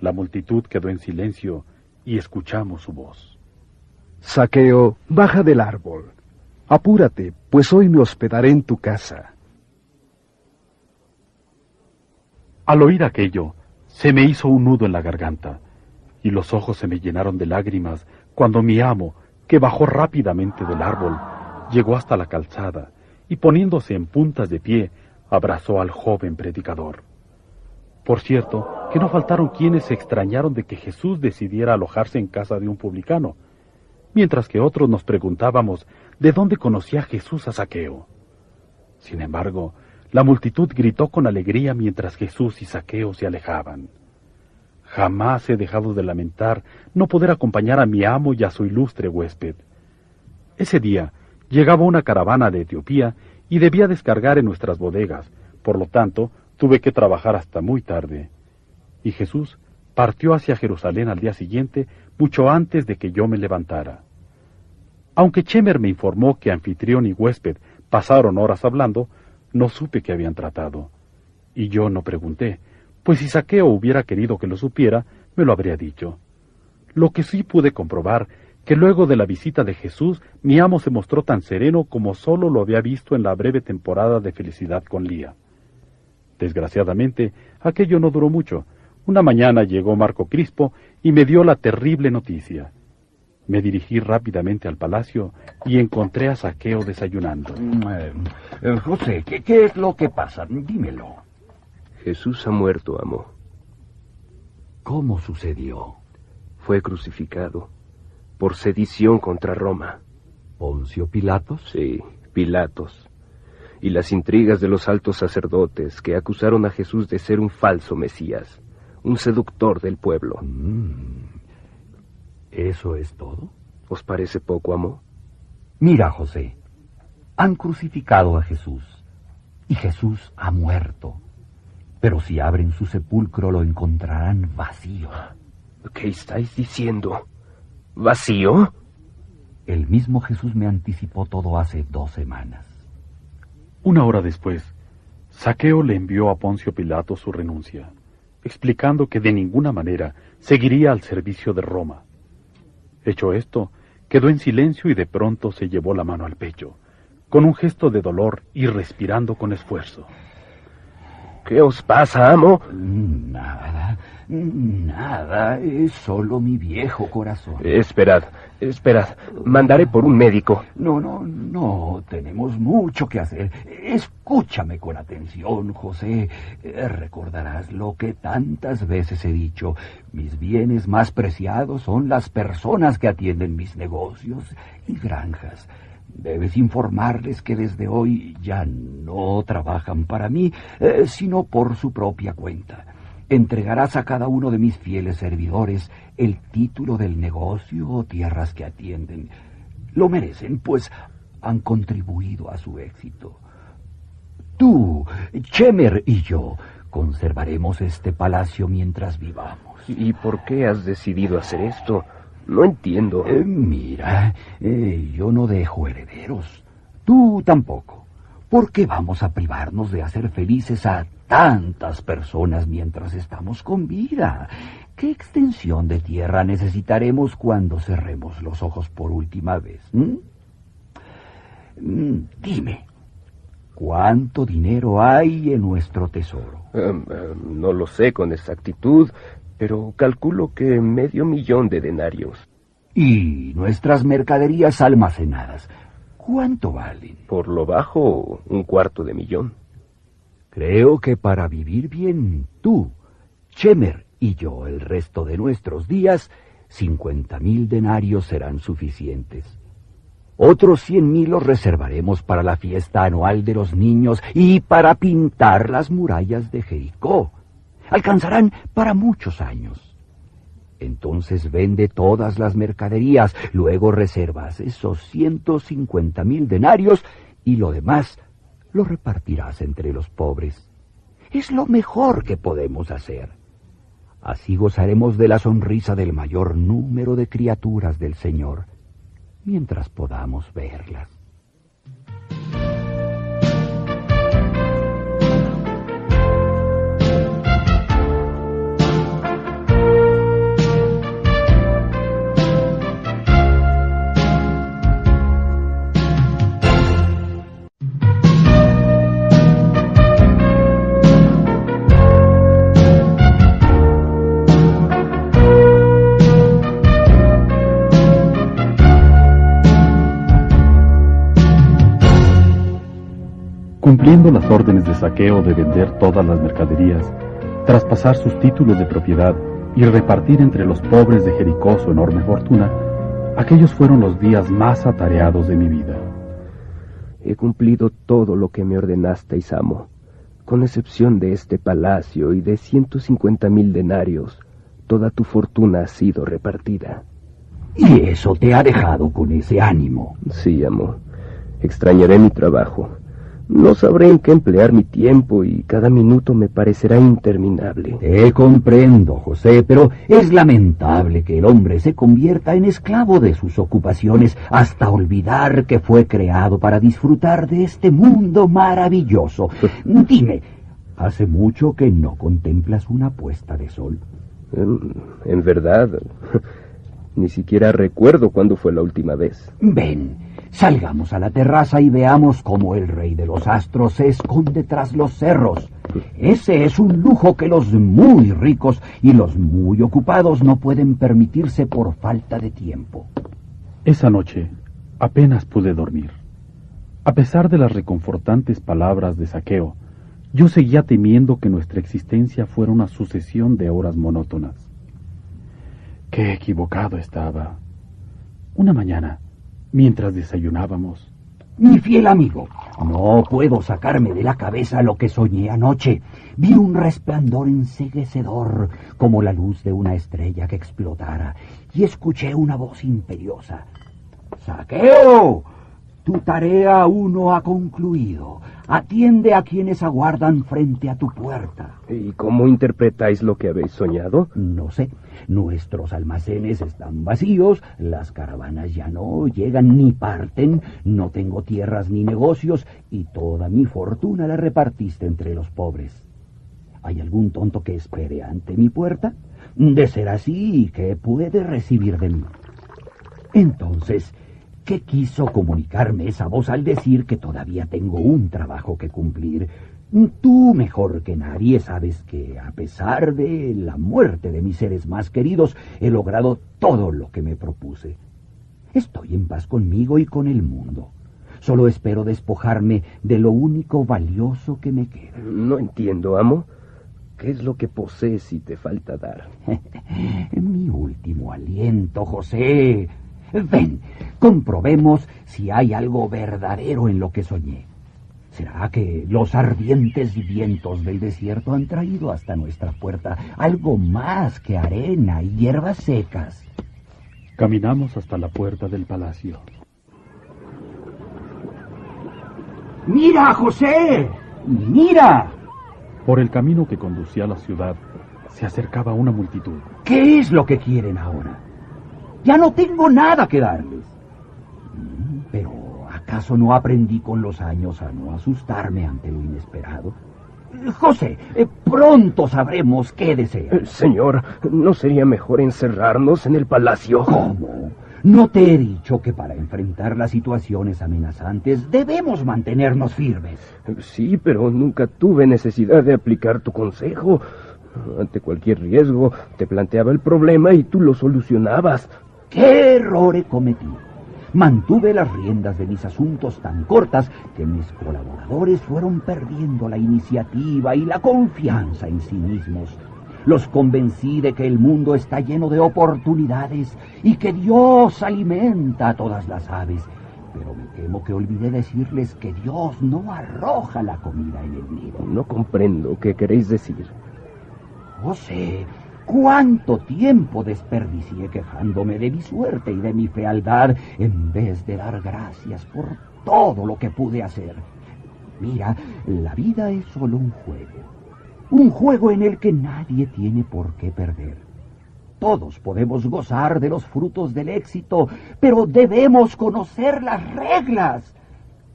La multitud quedó en silencio y escuchamos su voz. Saqueo, baja del árbol. Apúrate, pues hoy me hospedaré en tu casa. Al oír aquello, se me hizo un nudo en la garganta, y los ojos se me llenaron de lágrimas cuando mi amo, que bajó rápidamente del árbol, llegó hasta la calzada y poniéndose en puntas de pie, abrazó al joven predicador. Por cierto, que no faltaron quienes se extrañaron de que Jesús decidiera alojarse en casa de un publicano, mientras que otros nos preguntábamos de dónde conocía Jesús a Saqueo. Sin embargo, la multitud gritó con alegría mientras Jesús y Saqueo se alejaban. Jamás he dejado de lamentar no poder acompañar a mi amo y a su ilustre huésped. Ese día llegaba una caravana de Etiopía y debía descargar en nuestras bodegas, por lo tanto, tuve que trabajar hasta muy tarde. Y Jesús partió hacia Jerusalén al día siguiente, mucho antes de que yo me levantara. Aunque Chemer me informó que anfitrión y huésped pasaron horas hablando, no supe qué habían tratado. Y yo no pregunté, pues si Saqueo hubiera querido que lo supiera, me lo habría dicho. Lo que sí pude comprobar, que luego de la visita de Jesús, mi amo se mostró tan sereno como solo lo había visto en la breve temporada de felicidad con Lía. Desgraciadamente, aquello no duró mucho. Una mañana llegó Marco Crispo y me dio la terrible noticia. Me dirigí rápidamente al palacio y encontré a Saqueo desayunando. Eh, eh, José, ¿qué, ¿qué es lo que pasa? Dímelo. Jesús ha muerto, amo. ¿Cómo sucedió? Fue crucificado por sedición contra Roma. ¿Poncio Pilatos? Sí, Pilatos. Y las intrigas de los altos sacerdotes que acusaron a Jesús de ser un falso Mesías, un seductor del pueblo. Mm. ¿Eso es todo? ¿Os parece poco, amo? Mira, José, han crucificado a Jesús y Jesús ha muerto. Pero si abren su sepulcro lo encontrarán vacío. ¿Qué estáis diciendo? ¿Vacío? El mismo Jesús me anticipó todo hace dos semanas. Una hora después, Saqueo le envió a Poncio Pilato su renuncia, explicando que de ninguna manera seguiría al servicio de Roma. Hecho esto, quedó en silencio y de pronto se llevó la mano al pecho, con un gesto de dolor y respirando con esfuerzo. ¿Qué os pasa, amo? Nada, nada, es solo mi viejo corazón. Esperad, esperad. Mandaré por un médico. No, no, no, tenemos mucho que hacer. Escúchame con atención, José. Eh, Recordarás lo que tantas veces he dicho. Mis bienes más preciados son las personas que atienden mis negocios y granjas. Debes informarles que desde hoy ya no trabajan para mí, eh, sino por su propia cuenta. Entregarás a cada uno de mis fieles servidores el título del negocio o tierras que atienden. Lo merecen, pues han contribuido a su éxito. Tú, Chemer y yo conservaremos este palacio mientras vivamos. ¿Y por qué has decidido hacer esto? No entiendo. Eh, mira, eh, yo no dejo herederos. Tú tampoco. ¿Por qué vamos a privarnos de hacer felices a tantas personas mientras estamos con vida? ¿Qué extensión de tierra necesitaremos cuando cerremos los ojos por última vez? ¿Mm? Mm, dime, ¿cuánto dinero hay en nuestro tesoro? Em, em, no lo sé con exactitud, pero calculo que medio millón de denarios. ¿Y nuestras mercaderías almacenadas? ¿Cuánto valen? Por lo bajo, un cuarto de millón. Creo que para vivir bien, tú, Chemer y yo el resto de nuestros días, cincuenta mil denarios serán suficientes. Otros cien mil los reservaremos para la fiesta anual de los niños y para pintar las murallas de Jericó alcanzarán para muchos años. Entonces vende todas las mercaderías, luego reservas esos ciento cincuenta mil denarios y lo demás lo repartirás entre los pobres. Es lo mejor que podemos hacer. Así gozaremos de la sonrisa del mayor número de criaturas del Señor, mientras podamos verlas. Cumpliendo las órdenes de saqueo de vender todas las mercaderías, traspasar sus títulos de propiedad y repartir entre los pobres de Jericó su enorme fortuna, aquellos fueron los días más atareados de mi vida. He cumplido todo lo que me ordenasteis, amo, con excepción de este palacio y de ciento cincuenta mil denarios. Toda tu fortuna ha sido repartida. Y eso te ha dejado con ese ánimo. Sí, amo. Extrañaré mi trabajo no sabré en qué emplear mi tiempo y cada minuto me parecerá interminable. Te comprendo, José, pero es lamentable que el hombre se convierta en esclavo de sus ocupaciones hasta olvidar que fue creado para disfrutar de este mundo maravilloso. Dime, ¿hace mucho que no contemplas una puesta de sol? En, en verdad, ni siquiera recuerdo cuándo fue la última vez. Ven. Salgamos a la terraza y veamos cómo el rey de los astros se esconde tras los cerros. Ese es un lujo que los muy ricos y los muy ocupados no pueden permitirse por falta de tiempo. Esa noche apenas pude dormir. A pesar de las reconfortantes palabras de saqueo, yo seguía temiendo que nuestra existencia fuera una sucesión de horas monótonas. Qué equivocado estaba. Una mañana, mientras desayunábamos. Mi fiel amigo, no puedo sacarme de la cabeza lo que soñé anoche. Vi un resplandor enseguecedor, como la luz de una estrella que explotara, y escuché una voz imperiosa. ¡Saqueo! Tu tarea aún no ha concluido. Atiende a quienes aguardan frente a tu puerta. ¿Y cómo interpretáis lo que habéis soñado? No sé. Nuestros almacenes están vacíos, las caravanas ya no llegan ni parten, no tengo tierras ni negocios y toda mi fortuna la repartiste entre los pobres. ¿Hay algún tonto que espere ante mi puerta? De ser así, ¿qué puede recibir de mí? Entonces, ¿qué quiso comunicarme esa voz al decir que todavía tengo un trabajo que cumplir? Tú mejor que nadie sabes que, a pesar de la muerte de mis seres más queridos, he logrado todo lo que me propuse. Estoy en paz conmigo y con el mundo. Solo espero despojarme de lo único valioso que me queda. No entiendo, amo. ¿Qué es lo que posees y te falta dar? Mi último aliento, José. Ven, comprobemos si hay algo verdadero en lo que soñé. ¿Será que los ardientes vientos del desierto han traído hasta nuestra puerta algo más que arena y hierbas secas? Caminamos hasta la puerta del palacio. ¡Mira, José! ¡Mira! Por el camino que conducía a la ciudad se acercaba una multitud. ¿Qué es lo que quieren ahora? Ya no tengo nada que darles. Pero, ¿acaso no aprendí con los años a no asustarme ante lo inesperado? José, eh, pronto sabremos qué desean. Eh, Señor, ¿no sería mejor encerrarnos en el palacio? ¿Cómo? ¿No te he dicho que para enfrentar las situaciones amenazantes debemos mantenernos firmes? Sí, pero nunca tuve necesidad de aplicar tu consejo. Ante cualquier riesgo, te planteaba el problema y tú lo solucionabas. ¿Qué error he cometido? Mantuve las riendas de mis asuntos tan cortas que mis colaboradores fueron perdiendo la iniciativa y la confianza en sí mismos. Los convencí de que el mundo está lleno de oportunidades y que Dios alimenta a todas las aves. Pero me temo que olvidé decirles que Dios no arroja la comida en el nido. No comprendo qué queréis decir. José, ¿cuánto tiempo desperdicié quejándome de mi suerte y de mi fealdad en vez de dar gracias por todo lo que pude hacer? Mira, la vida es solo un juego. Un juego en el que nadie tiene por qué perder. Todos podemos gozar de los frutos del éxito, pero debemos conocer las reglas.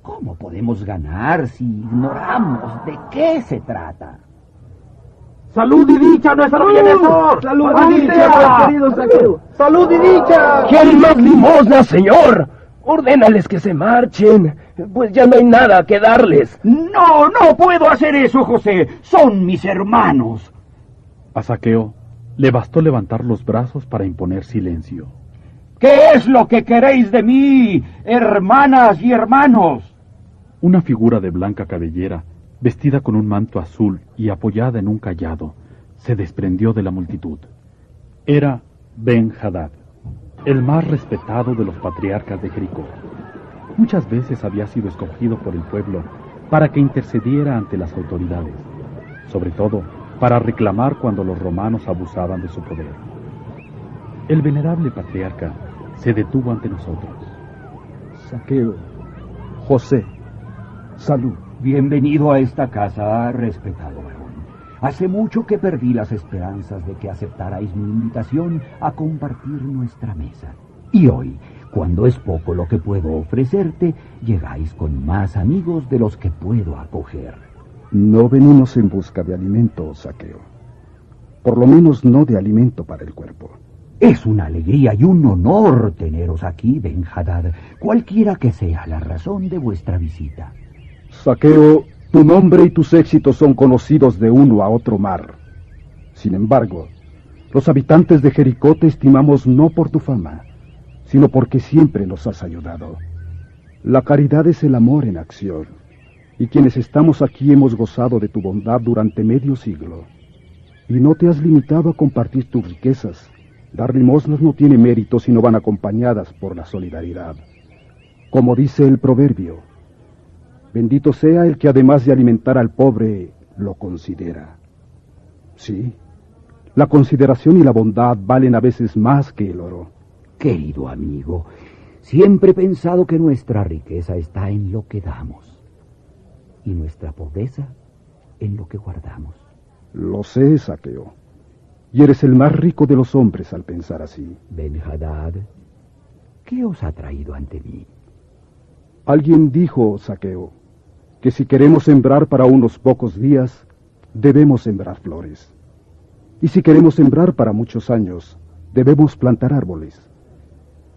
¿Cómo podemos ganar si ignoramos de qué se trata? ¡Salud y dicha, nuestro bienhechor! ¡Salud y dicha, querido Saqueo! ¡Salud y dicha! ¿Quién más limosna, señor? Ordénales que se marchen, pues ya no hay nada que darles. No, no puedo hacer eso, José. Son mis hermanos. A Saqueo le bastó levantar los brazos para imponer silencio. ¿Qué es lo que queréis de mí, hermanas y hermanos? Una figura de blanca cabellera, vestida con un manto azul y apoyada en un callado, se desprendió de la multitud. Era Ben Hadad, el más respetado de los patriarcas de Jericó. Muchas veces había sido escogido por el pueblo para que intercediera ante las autoridades, sobre todo para reclamar cuando los romanos abusaban de su poder. El venerable patriarca se detuvo ante nosotros. Saqueo, José, salud. Bienvenido a esta casa, respetado varón. Hace mucho que perdí las esperanzas de que aceptarais mi invitación a compartir nuestra mesa. Y hoy, cuando es poco lo que puedo ofrecerte, llegáis con más amigos de los que puedo acoger. No venimos en busca de alimento, Saqueo. Por lo menos no de alimento para el cuerpo. Es una alegría y un honor teneros aquí, Ben Hadad, cualquiera que sea la razón de vuestra visita. Saqueo, tu nombre y tus éxitos son conocidos de uno a otro mar. Sin embargo, los habitantes de Jericó te estimamos no por tu fama, sino porque siempre nos has ayudado. La caridad es el amor en acción, y quienes estamos aquí hemos gozado de tu bondad durante medio siglo. Y no te has limitado a compartir tus riquezas. Dar limosnas no tiene mérito si no van acompañadas por la solidaridad. Como dice el proverbio, bendito sea el que además de alimentar al pobre, lo considera. Sí, la consideración y la bondad valen a veces más que el oro. Querido amigo, siempre he pensado que nuestra riqueza está en lo que damos y nuestra pobreza en lo que guardamos. Lo sé, Saqueo. Y eres el más rico de los hombres al pensar así. Ben Hadad, ¿qué os ha traído ante mí? Alguien dijo, Saqueo, que si queremos sembrar para unos pocos días, debemos sembrar flores. Y si queremos sembrar para muchos años, debemos plantar árboles.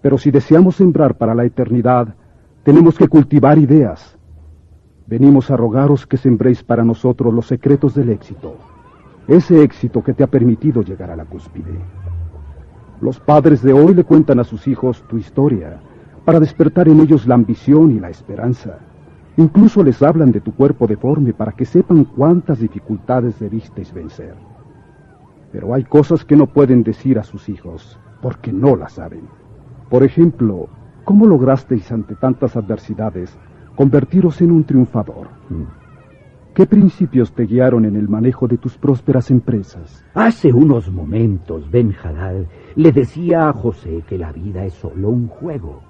Pero si deseamos sembrar para la eternidad, tenemos que cultivar ideas. Venimos a rogaros que sembréis para nosotros los secretos del éxito, ese éxito que te ha permitido llegar a la cúspide. Los padres de hoy le cuentan a sus hijos tu historia, para despertar en ellos la ambición y la esperanza. Incluso les hablan de tu cuerpo deforme para que sepan cuántas dificultades debisteis vencer. Pero hay cosas que no pueden decir a sus hijos, porque no las saben. Por ejemplo, ¿cómo lograsteis ante tantas adversidades convertiros en un triunfador? ¿Qué principios te guiaron en el manejo de tus prósperas empresas? Hace unos momentos, Ben Hadad le decía a José que la vida es solo un juego,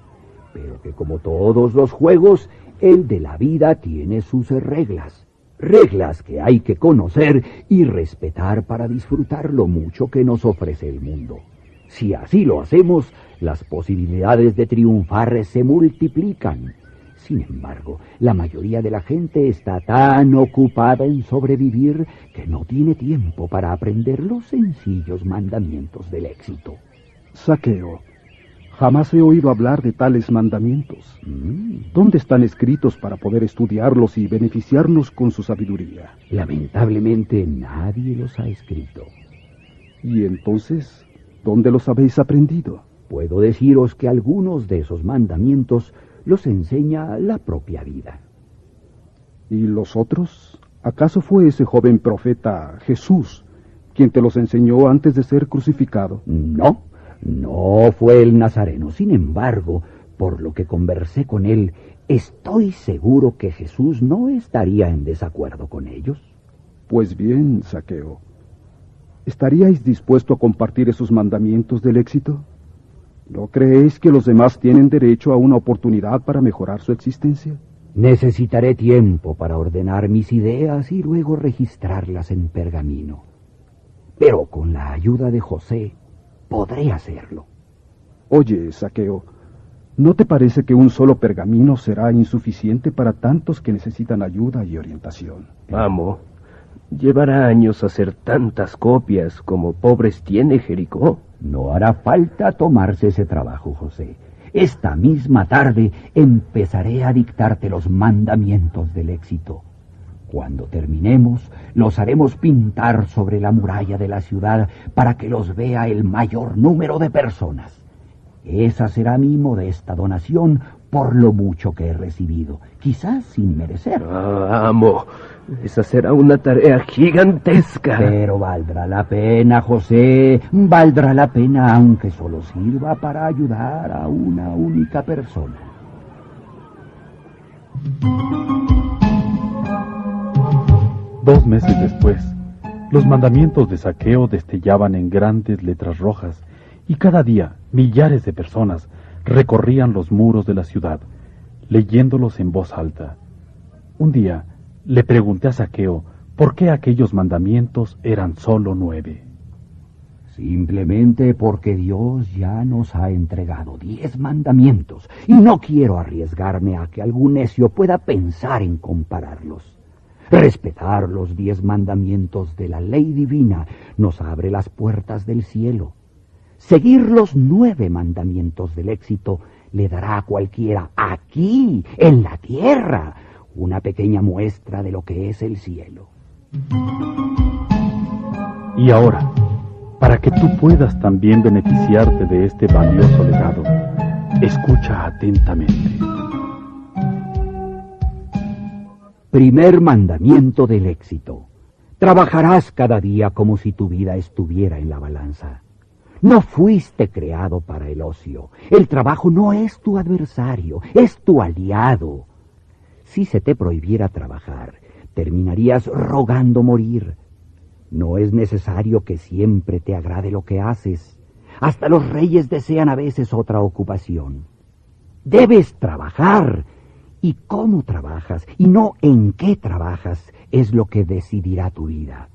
pero que como todos los juegos, el de la vida tiene sus reglas. Reglas que hay que conocer y respetar para disfrutar lo mucho que nos ofrece el mundo. Si así lo hacemos, las posibilidades de triunfar se multiplican sin embargo, la mayoría de la gente está tan ocupada en sobrevivir que no tiene tiempo para aprender los sencillos mandamientos del éxito. Saqueo, jamás he oído hablar de tales mandamientos. Mm. ¿Dónde están escritos para poder estudiarlos y beneficiarnos con su sabiduría? Lamentablemente nadie los ha escrito. ¿Y entonces, dónde los habéis aprendido? Puedo deciros que algunos de esos mandamientos los enseña la propia vida. ¿Y los otros? ¿Acaso fue ese joven profeta Jesús quien te los enseñó antes de ser crucificado? No, no fue el Nazareno. Sin embargo, por lo que conversé con él, estoy seguro que Jesús no estaría en desacuerdo con ellos. Pues bien, Saqueo, ¿estaríais dispuesto a compartir esos mandamientos del éxito? ¿No creéis que los demás tienen derecho a una oportunidad para mejorar su existencia? Necesitaré tiempo para ordenar mis ideas y luego registrarlas en pergamino. Pero con la ayuda de José podré hacerlo. Oye, Saqueo, ¿no te parece que un solo pergamino será insuficiente para tantos que necesitan ayuda y orientación? Amo, llevará años hacer tantas copias como pobres tiene Jericó. No hará falta tomarse ese trabajo, José. Esta misma tarde empezaré a dictarte los mandamientos del éxito. Cuando terminemos, los haremos pintar sobre la muralla de la ciudad para que los vea el mayor número de personas. Esa será mi modesta donación por lo mucho que he recibido, quizás sin merecer. Ah, amo, esa será una tarea gigantesca. Pero valdrá la pena, José, valdrá la pena aunque solo sirva para ayudar a una única persona. Dos meses después, los mandamientos de saqueo destellaban en grandes letras rojas y cada día millares de personas recorrían los muros de la ciudad, leyéndolos en voz alta. Un día le pregunté a Saqueo por qué aquellos mandamientos eran solo nueve. Simplemente porque Dios ya nos ha entregado diez mandamientos y no quiero arriesgarme a que algún necio pueda pensar en compararlos. Respetar los diez mandamientos de la ley divina nos abre las puertas del cielo. Seguir los nueve mandamientos del éxito le dará a cualquiera aquí, en la tierra, una pequeña muestra de lo que es el cielo. Y ahora, para que tú puedas también beneficiarte de este valioso legado, escucha atentamente. Primer mandamiento del éxito. Trabajarás cada día como si tu vida estuviera en la balanza. No fuiste creado para el ocio. El trabajo no es tu adversario, es tu aliado. Si se te prohibiera trabajar, terminarías rogando morir. No es necesario que siempre te agrade lo que haces. Hasta los reyes desean a veces otra ocupación. Debes trabajar. Y cómo trabajas, y no en qué trabajas, es lo que decidirá tu vida.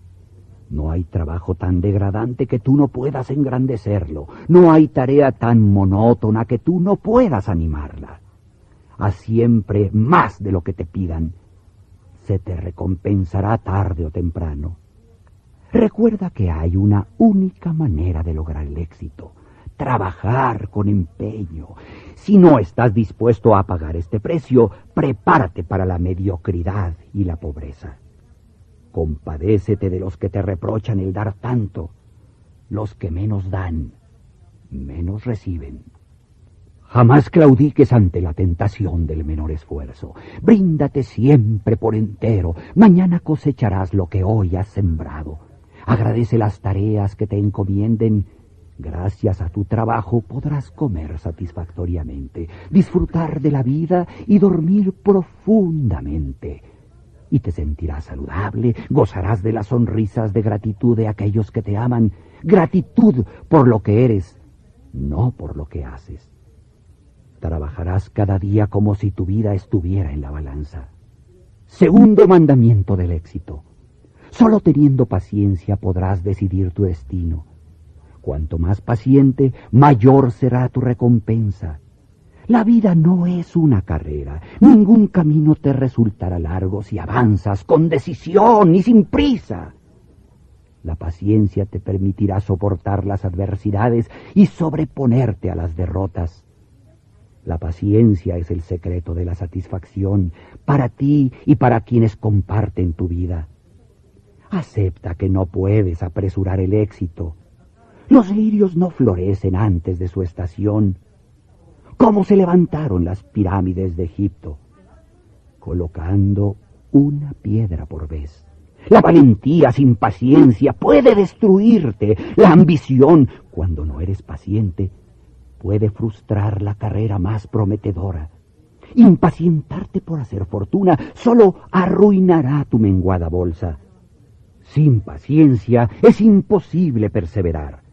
No hay trabajo tan degradante que tú no puedas engrandecerlo. No hay tarea tan monótona que tú no puedas animarla. Haz siempre más de lo que te pidan. Se te recompensará tarde o temprano. Recuerda que hay una única manera de lograr el éxito. Trabajar con empeño. Si no estás dispuesto a pagar este precio, prepárate para la mediocridad y la pobreza. Compadécete de los que te reprochan el dar tanto. Los que menos dan, menos reciben. Jamás claudiques ante la tentación del menor esfuerzo. Bríndate siempre por entero. Mañana cosecharás lo que hoy has sembrado. Agradece las tareas que te encomienden Gracias a tu trabajo podrás comer satisfactoriamente, disfrutar de la vida y dormir profundamente. Y te sentirás saludable, gozarás de las sonrisas de gratitud de aquellos que te aman, gratitud por lo que eres, no por lo que haces. Trabajarás cada día como si tu vida estuviera en la balanza. Segundo mandamiento del éxito. Solo teniendo paciencia podrás decidir tu destino. Cuanto más paciente, mayor será tu recompensa. La vida no es una carrera. Ningún camino te resultará largo si avanzas con decisión y sin prisa. La paciencia te permitirá soportar las adversidades y sobreponerte a las derrotas. La paciencia es el secreto de la satisfacción para ti y para quienes comparten tu vida. Acepta que no puedes apresurar el éxito. Los lirios no florecen antes de su estación. ¿Cómo se levantaron las pirámides de Egipto? Colocando una piedra por vez. La valentía sin paciencia puede destruirte. La ambición, cuando no eres paciente, puede frustrar la carrera más prometedora. Impacientarte por hacer fortuna solo arruinará tu menguada bolsa. Sin paciencia es imposible perseverar.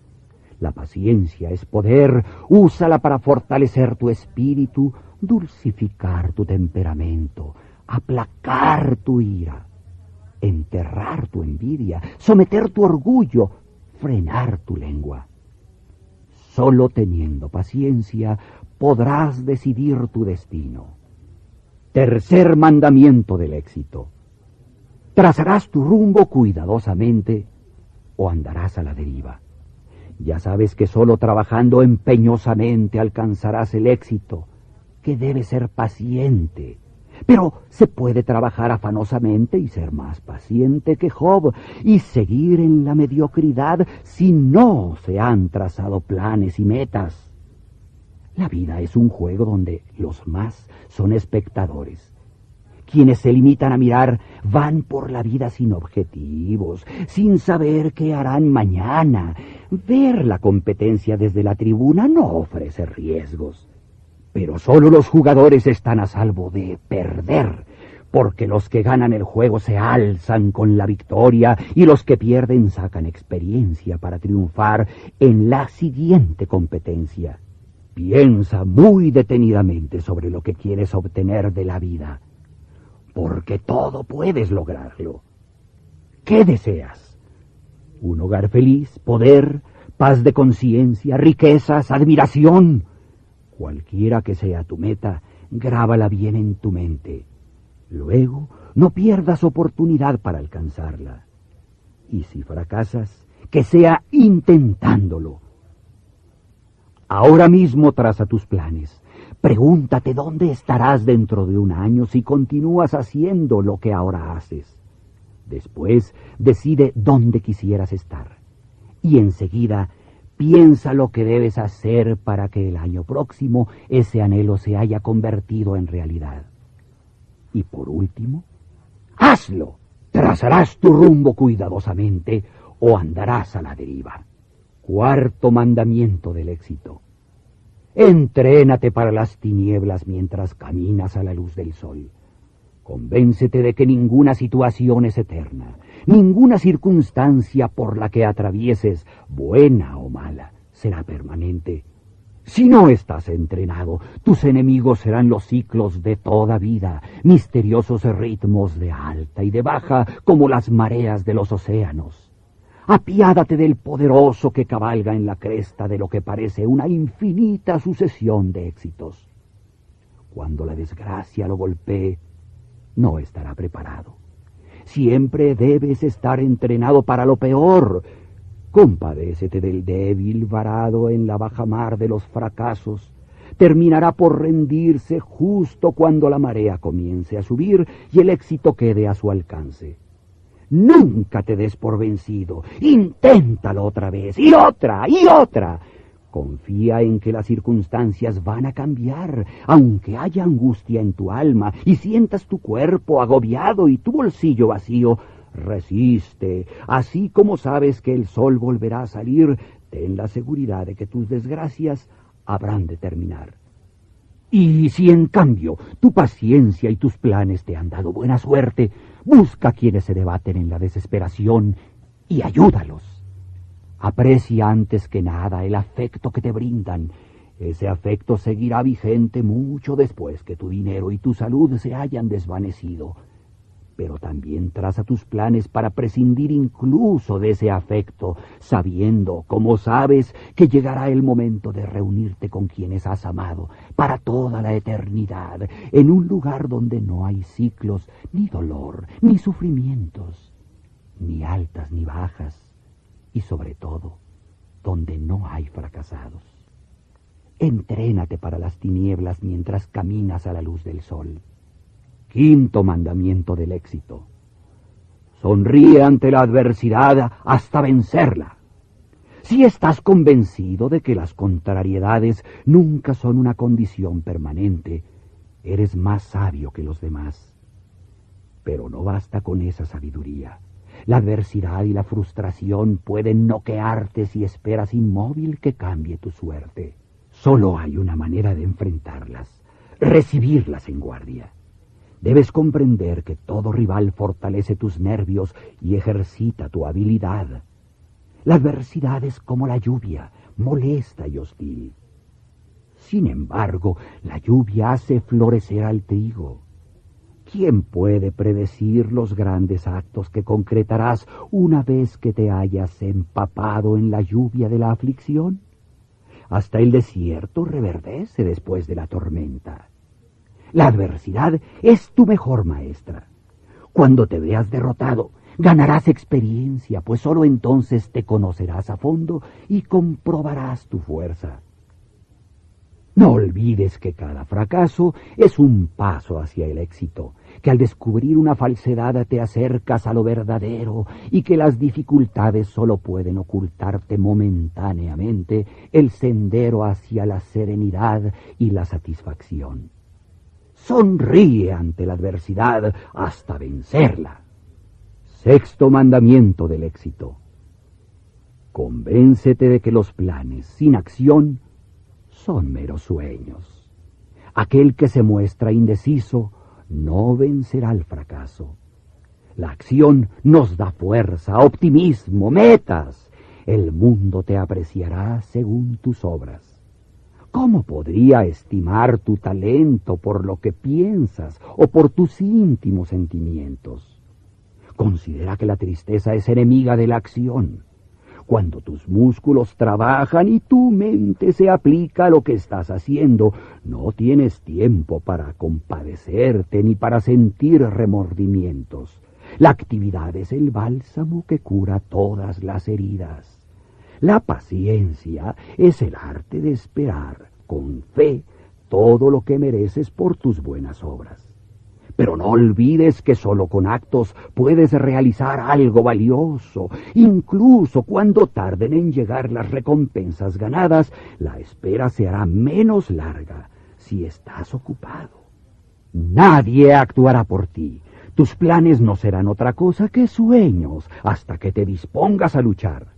La paciencia es poder, úsala para fortalecer tu espíritu, dulcificar tu temperamento, aplacar tu ira enterrar tu envidia, someter tu orgullo, frenar tu lengua. Solo teniendo paciencia podrás decidir tu destino. Tercer mandamiento del éxito. Trazarás tu rumbo cuidadosamente o andarás a la deriva. Ya sabes que solo trabajando empeñosamente alcanzarás el éxito, que debes ser paciente, pero se puede trabajar afanosamente y ser más paciente que Job y seguir en la mediocridad si no se han trazado planes y metas. La vida es un juego donde los más son espectadores. Quienes se limitan a mirar van por la vida sin objetivos, sin saber qué harán mañana. Ver la competencia desde la tribuna no ofrece riesgos. Pero solo los jugadores están a salvo de perder, porque los que ganan el juego se alzan con la victoria y los que pierden sacan experiencia para triunfar en la siguiente competencia. Piensa muy detenidamente sobre lo que quieres obtener de la vida, porque todo puedes lograrlo. ¿Qué deseas? ¿Un hogar feliz, poder, paz de conciencia, riquezas, admiración? Cualquiera que sea tu meta, grábala bien en tu mente. Luego, no pierdas oportunidad para alcanzarla. Y si fracasas, que sea intentándolo. Ahora mismo traza tus planes. Pregúntate dónde estarás dentro de un año si continúas haciendo lo que ahora haces. Después decide dónde quisieras estar. Y enseguida Piensa lo que debes hacer para que el año próximo ese anhelo se haya convertido en realidad. Y por último, hazlo. Trazarás tu rumbo cuidadosamente o andarás a la deriva. Cuarto mandamiento del éxito. Entrénate para las tinieblas mientras caminas a la luz del sol. Convéncete de que ninguna situación es eterna, ninguna circunstancia por la que atravieses, buena o mala, será permanente. Si no estás entrenado, tus enemigos serán los ciclos de toda vida, misteriosos ritmos de alta y de baja como las mareas de los océanos. Apiádate del poderoso que cabalga en la cresta de lo que parece una infinita sucesión de éxitos. Cuando la desgracia lo golpee, no estará preparado. Siempre debes estar entrenado para lo peor. Compadécete del débil varado en la baja mar de los fracasos. Terminará por rendirse justo cuando la marea comience a subir y el éxito quede a su alcance. Nunca te des por vencido. Inténtalo otra vez y otra y otra Confía en que las circunstancias van a cambiar, aunque haya angustia en tu alma y sientas tu cuerpo agobiado y tu bolsillo vacío. Resiste, así como sabes que el sol volverá a salir, ten la seguridad de que tus desgracias habrán de terminar. Y si en cambio tu paciencia y tus planes te han dado buena suerte, busca quienes se debaten en la desesperación y ayúdalos. Aprecia antes que nada el afecto que te brindan. Ese afecto seguirá vigente mucho después que tu dinero y tu salud se hayan desvanecido pero también traza tus planes para prescindir incluso de ese afecto, sabiendo, como sabes, que llegará el momento de reunirte con quienes has amado para toda la eternidad, en un lugar donde no hay ciclos, ni dolor, ni sufrimientos, ni altas ni bajas, y sobre todo, donde no hay fracasados. Entrénate para las tinieblas mientras caminas a la luz del sol Quinto mandamiento del éxito. Sonríe ante la adversidad hasta vencerla. Si estás convencido de que las contrariedades nunca son una condición permanente, eres más sabio que los demás. Pero no basta con esa sabiduría. La adversidad y la frustración pueden noquearte si esperas inmóvil que cambie tu suerte. Solo hay una manera de enfrentarlas, recibirlas en guardia. Debes comprender que todo rival fortalece tus nervios y ejercita tu habilidad. La adversidad es como la lluvia, molesta y hostil. Sin embargo, la lluvia hace florecer al trigo. ¿Quién puede predecir los grandes actos que concretarás una vez que te hayas empapado en la lluvia de la aflicción? Hasta el desierto reverdece después de la tormenta. La adversidad es tu mejor maestra. Cuando te veas derrotado, ganarás experiencia, pues sólo entonces te conocerás a fondo y comprobarás tu fuerza. No olvides que cada fracaso es un paso hacia el éxito, que al descubrir una falsedad te acercas a lo verdadero y que las dificultades sólo pueden ocultarte momentáneamente el sendero hacia la serenidad y la satisfacción. Sonríe ante la adversidad hasta vencerla. Sexto mandamiento del éxito. Convéncete de que los planes sin acción son meros sueños. Aquel que se muestra indeciso no vencerá el fracaso. La acción nos da fuerza, optimismo, metas. El mundo te apreciará según tus obras. ¿Cómo podría estimar tu talento por lo que piensas o por tus íntimos sentimientos? Considera que la tristeza es enemiga de la acción. Cuando tus músculos trabajan y tu mente se aplica a lo que estás haciendo, no tienes tiempo para compadecerte ni para sentir remordimientos. La actividad es el bálsamo que cura todas las heridas. La paciencia es el arte de esperar con fe todo lo que mereces por tus buenas obras. Pero no olvides que solo con actos puedes realizar algo valioso. Incluso cuando tarden en llegar las recompensas ganadas, la espera se hará menos larga si estás ocupado. Nadie actuará por ti. Tus planes no serán otra cosa que sueños hasta que te dispongas a luchar.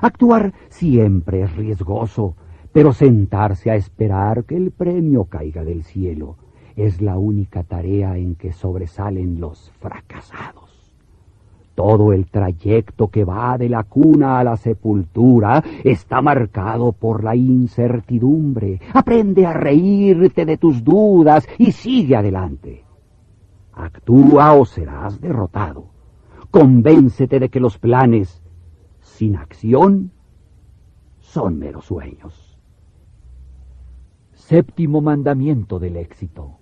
Actuar siempre es riesgoso, pero sentarse a esperar que el premio caiga del cielo es la única tarea en que sobresalen los fracasados. Todo el trayecto que va de la cuna a la sepultura está marcado por la incertidumbre. Aprende a reírte de tus dudas y sigue adelante. Actúa o serás derrotado. Convéncete de que los planes sin acción son meros sueños. Séptimo mandamiento del éxito.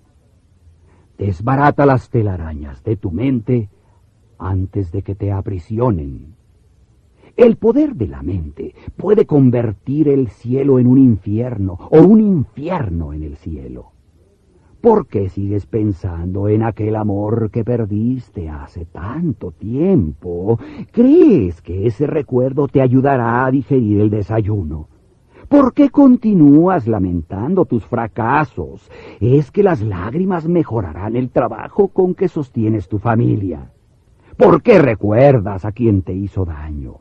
Desbarata las telarañas de tu mente antes de que te aprisionen. El poder de la mente puede convertir el cielo en un infierno o un infierno en el cielo. ¿Por qué sigues pensando en aquel amor que perdiste hace tanto tiempo? ¿Crees que ese recuerdo te ayudará a digerir el desayuno? ¿Por qué continúas lamentando tus fracasos? ¿Es que las lágrimas mejorarán el trabajo con que sostienes tu familia? ¿Por qué recuerdas a quien te hizo daño?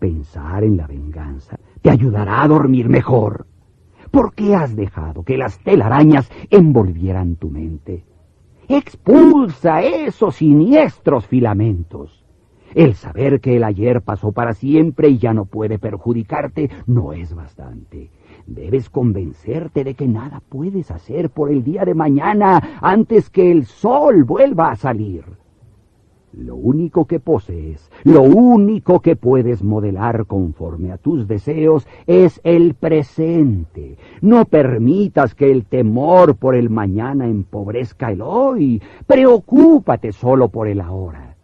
Pensar en la venganza te ayudará a dormir mejor. ¿Por qué has dejado que las telarañas envolvieran tu mente? Expulsa esos siniestros filamentos. El saber que el ayer pasó para siempre y ya no puede perjudicarte no es bastante. Debes convencerte de que nada puedes hacer por el día de mañana antes que el sol vuelva a salir. Lo único que posees, lo único que puedes modelar conforme a tus deseos es el presente. No permitas que el temor por el mañana empobrezca el hoy. Preocúpate solo por el ahora.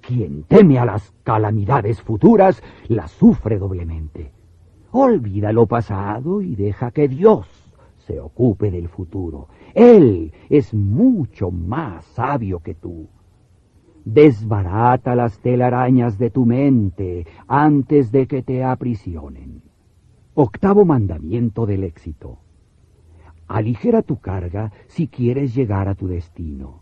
Quien teme a las calamidades futuras las sufre doblemente. Olvida lo pasado y deja que Dios se ocupe del futuro. Él es mucho más sabio que tú. Desbarata las telarañas de tu mente antes de que te aprisionen. Octavo mandamiento del éxito. Aligera tu carga si quieres llegar a tu destino.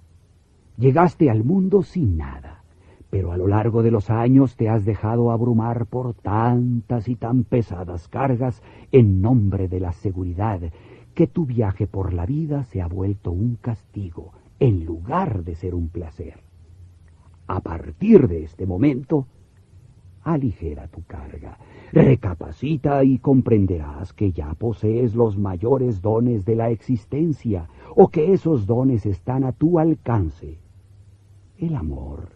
Llegaste al mundo sin nada, pero a lo largo de los años te has dejado abrumar por tantas y tan pesadas cargas en nombre de la seguridad que tu viaje por la vida se ha vuelto un castigo en lugar de ser un placer. A partir de este momento, aligera tu carga, recapacita y comprenderás que ya posees los mayores dones de la existencia o que esos dones están a tu alcance. El amor,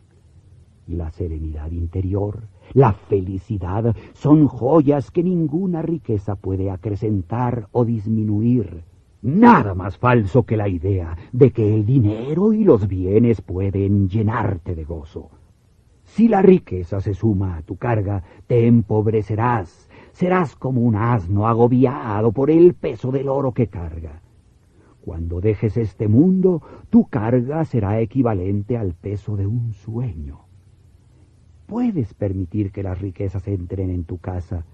la serenidad interior, la felicidad son joyas que ninguna riqueza puede acrecentar o disminuir. Nada más falso que la idea de que el dinero y los bienes pueden llenarte de gozo. Si la riqueza se suma a tu carga, te empobrecerás, serás como un asno agobiado por el peso del oro que carga. Cuando dejes este mundo, tu carga será equivalente al peso de un sueño. Puedes permitir que las riquezas entren en tu casa,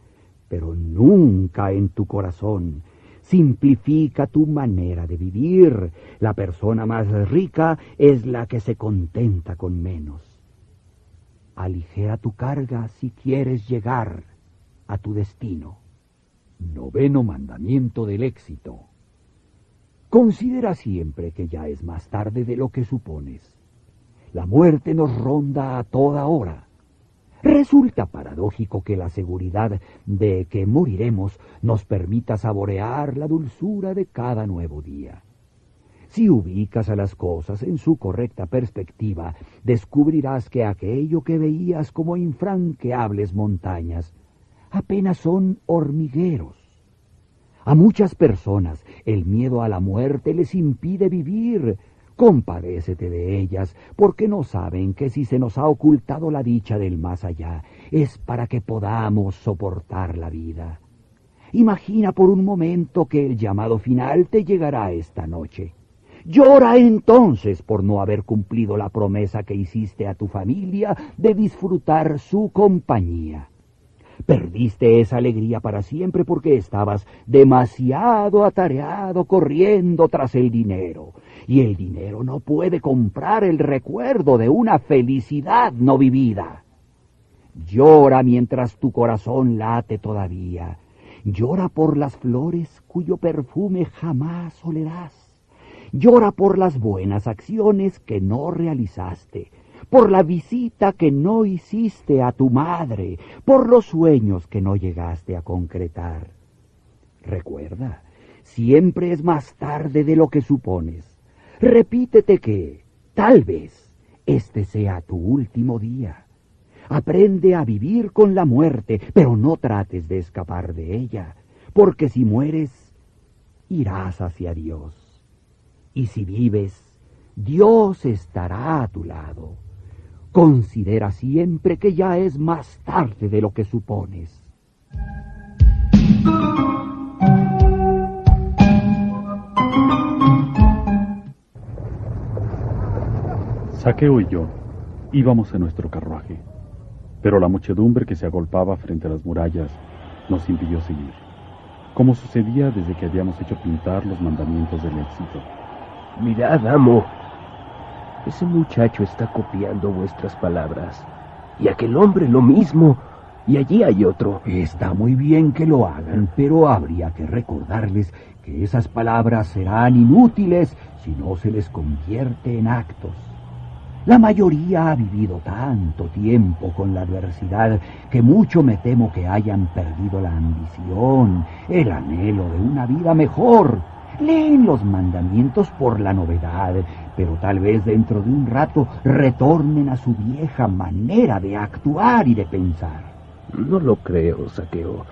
pero nunca en tu corazón, Simplifica tu manera de vivir. La persona más rica es la que se contenta con menos. Aligera tu carga si quieres llegar a tu destino. Noveno mandamiento del éxito. Considera siempre que ya es más tarde de lo que supones. La muerte nos ronda a toda hora. Resulta paradójico que la seguridad de que moriremos nos permita saborear la dulzura de cada nuevo día. Si ubicas a las cosas en su correcta perspectiva, descubrirás que aquello que veías como infranqueables montañas apenas son hormigueros. A muchas personas el miedo a la muerte les impide vivir, Compadécete de ellas, porque no saben que si se nos ha ocultado la dicha del más allá, es para que podamos soportar la vida. Imagina por un momento que el llamado final te llegará esta noche. Llora entonces por no haber cumplido la promesa que hiciste a tu familia de disfrutar su compañía. Perdiste esa alegría para siempre porque estabas demasiado atareado corriendo tras el dinero y el dinero no puede comprar el recuerdo de una felicidad no vivida. Llora mientras tu corazón late todavía. Llora por las flores cuyo perfume jamás olerás. Llora por las buenas acciones que no realizaste, por la visita que no hiciste a tu madre, por los sueños que no llegaste a concretar. Recuerda, siempre es más tarde de lo que supones. Repítete que, tal vez, este sea tu último día. Aprende a vivir con la muerte, pero no trates de escapar de ella, porque si mueres, irás hacia Dios. Y si vives, Dios estará a tu lado. Considera siempre que ya es más tarde de lo que supones. Saqueo y yo íbamos en nuestro carruaje, pero la muchedumbre que se agolpaba frente a las murallas nos impidió seguir, como sucedía desde que habíamos hecho pintar los mandamientos del éxito. Mirad, amo, ese muchacho está copiando vuestras palabras, y aquel hombre lo mismo. y allí hay otro. Está muy bien que lo hagan, pero habría que recordarles que esas palabras serán inútiles si no se les convierte en actos. La mayoría ha vivido tanto tiempo con la adversidad que mucho me temo que hayan perdido la ambición, el anhelo de una vida mejor. Leen los mandamientos por la novedad, pero tal vez dentro de un rato retornen a su vieja manera de actuar y de pensar. No lo creo, Saqueo.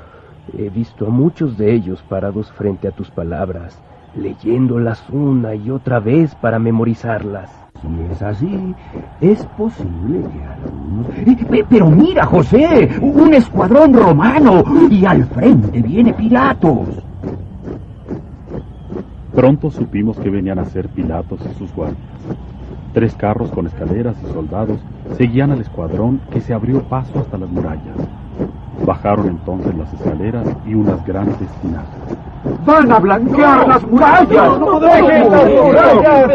He visto a muchos de ellos parados frente a tus palabras, leyéndolas una y otra vez para memorizarlas. Si es así, es posible que algunos... Eh, Pero mira, José, un escuadrón romano y al frente viene Pilatos. Pronto supimos que venían a ser Pilatos y sus guardias. Tres carros con escaleras y soldados seguían al escuadrón que se abrió paso hasta las murallas. Bajaron entonces las escaleras y unas grandes tinajas. ¡Van a blanquear las murallas! ¡No dejen las murallas!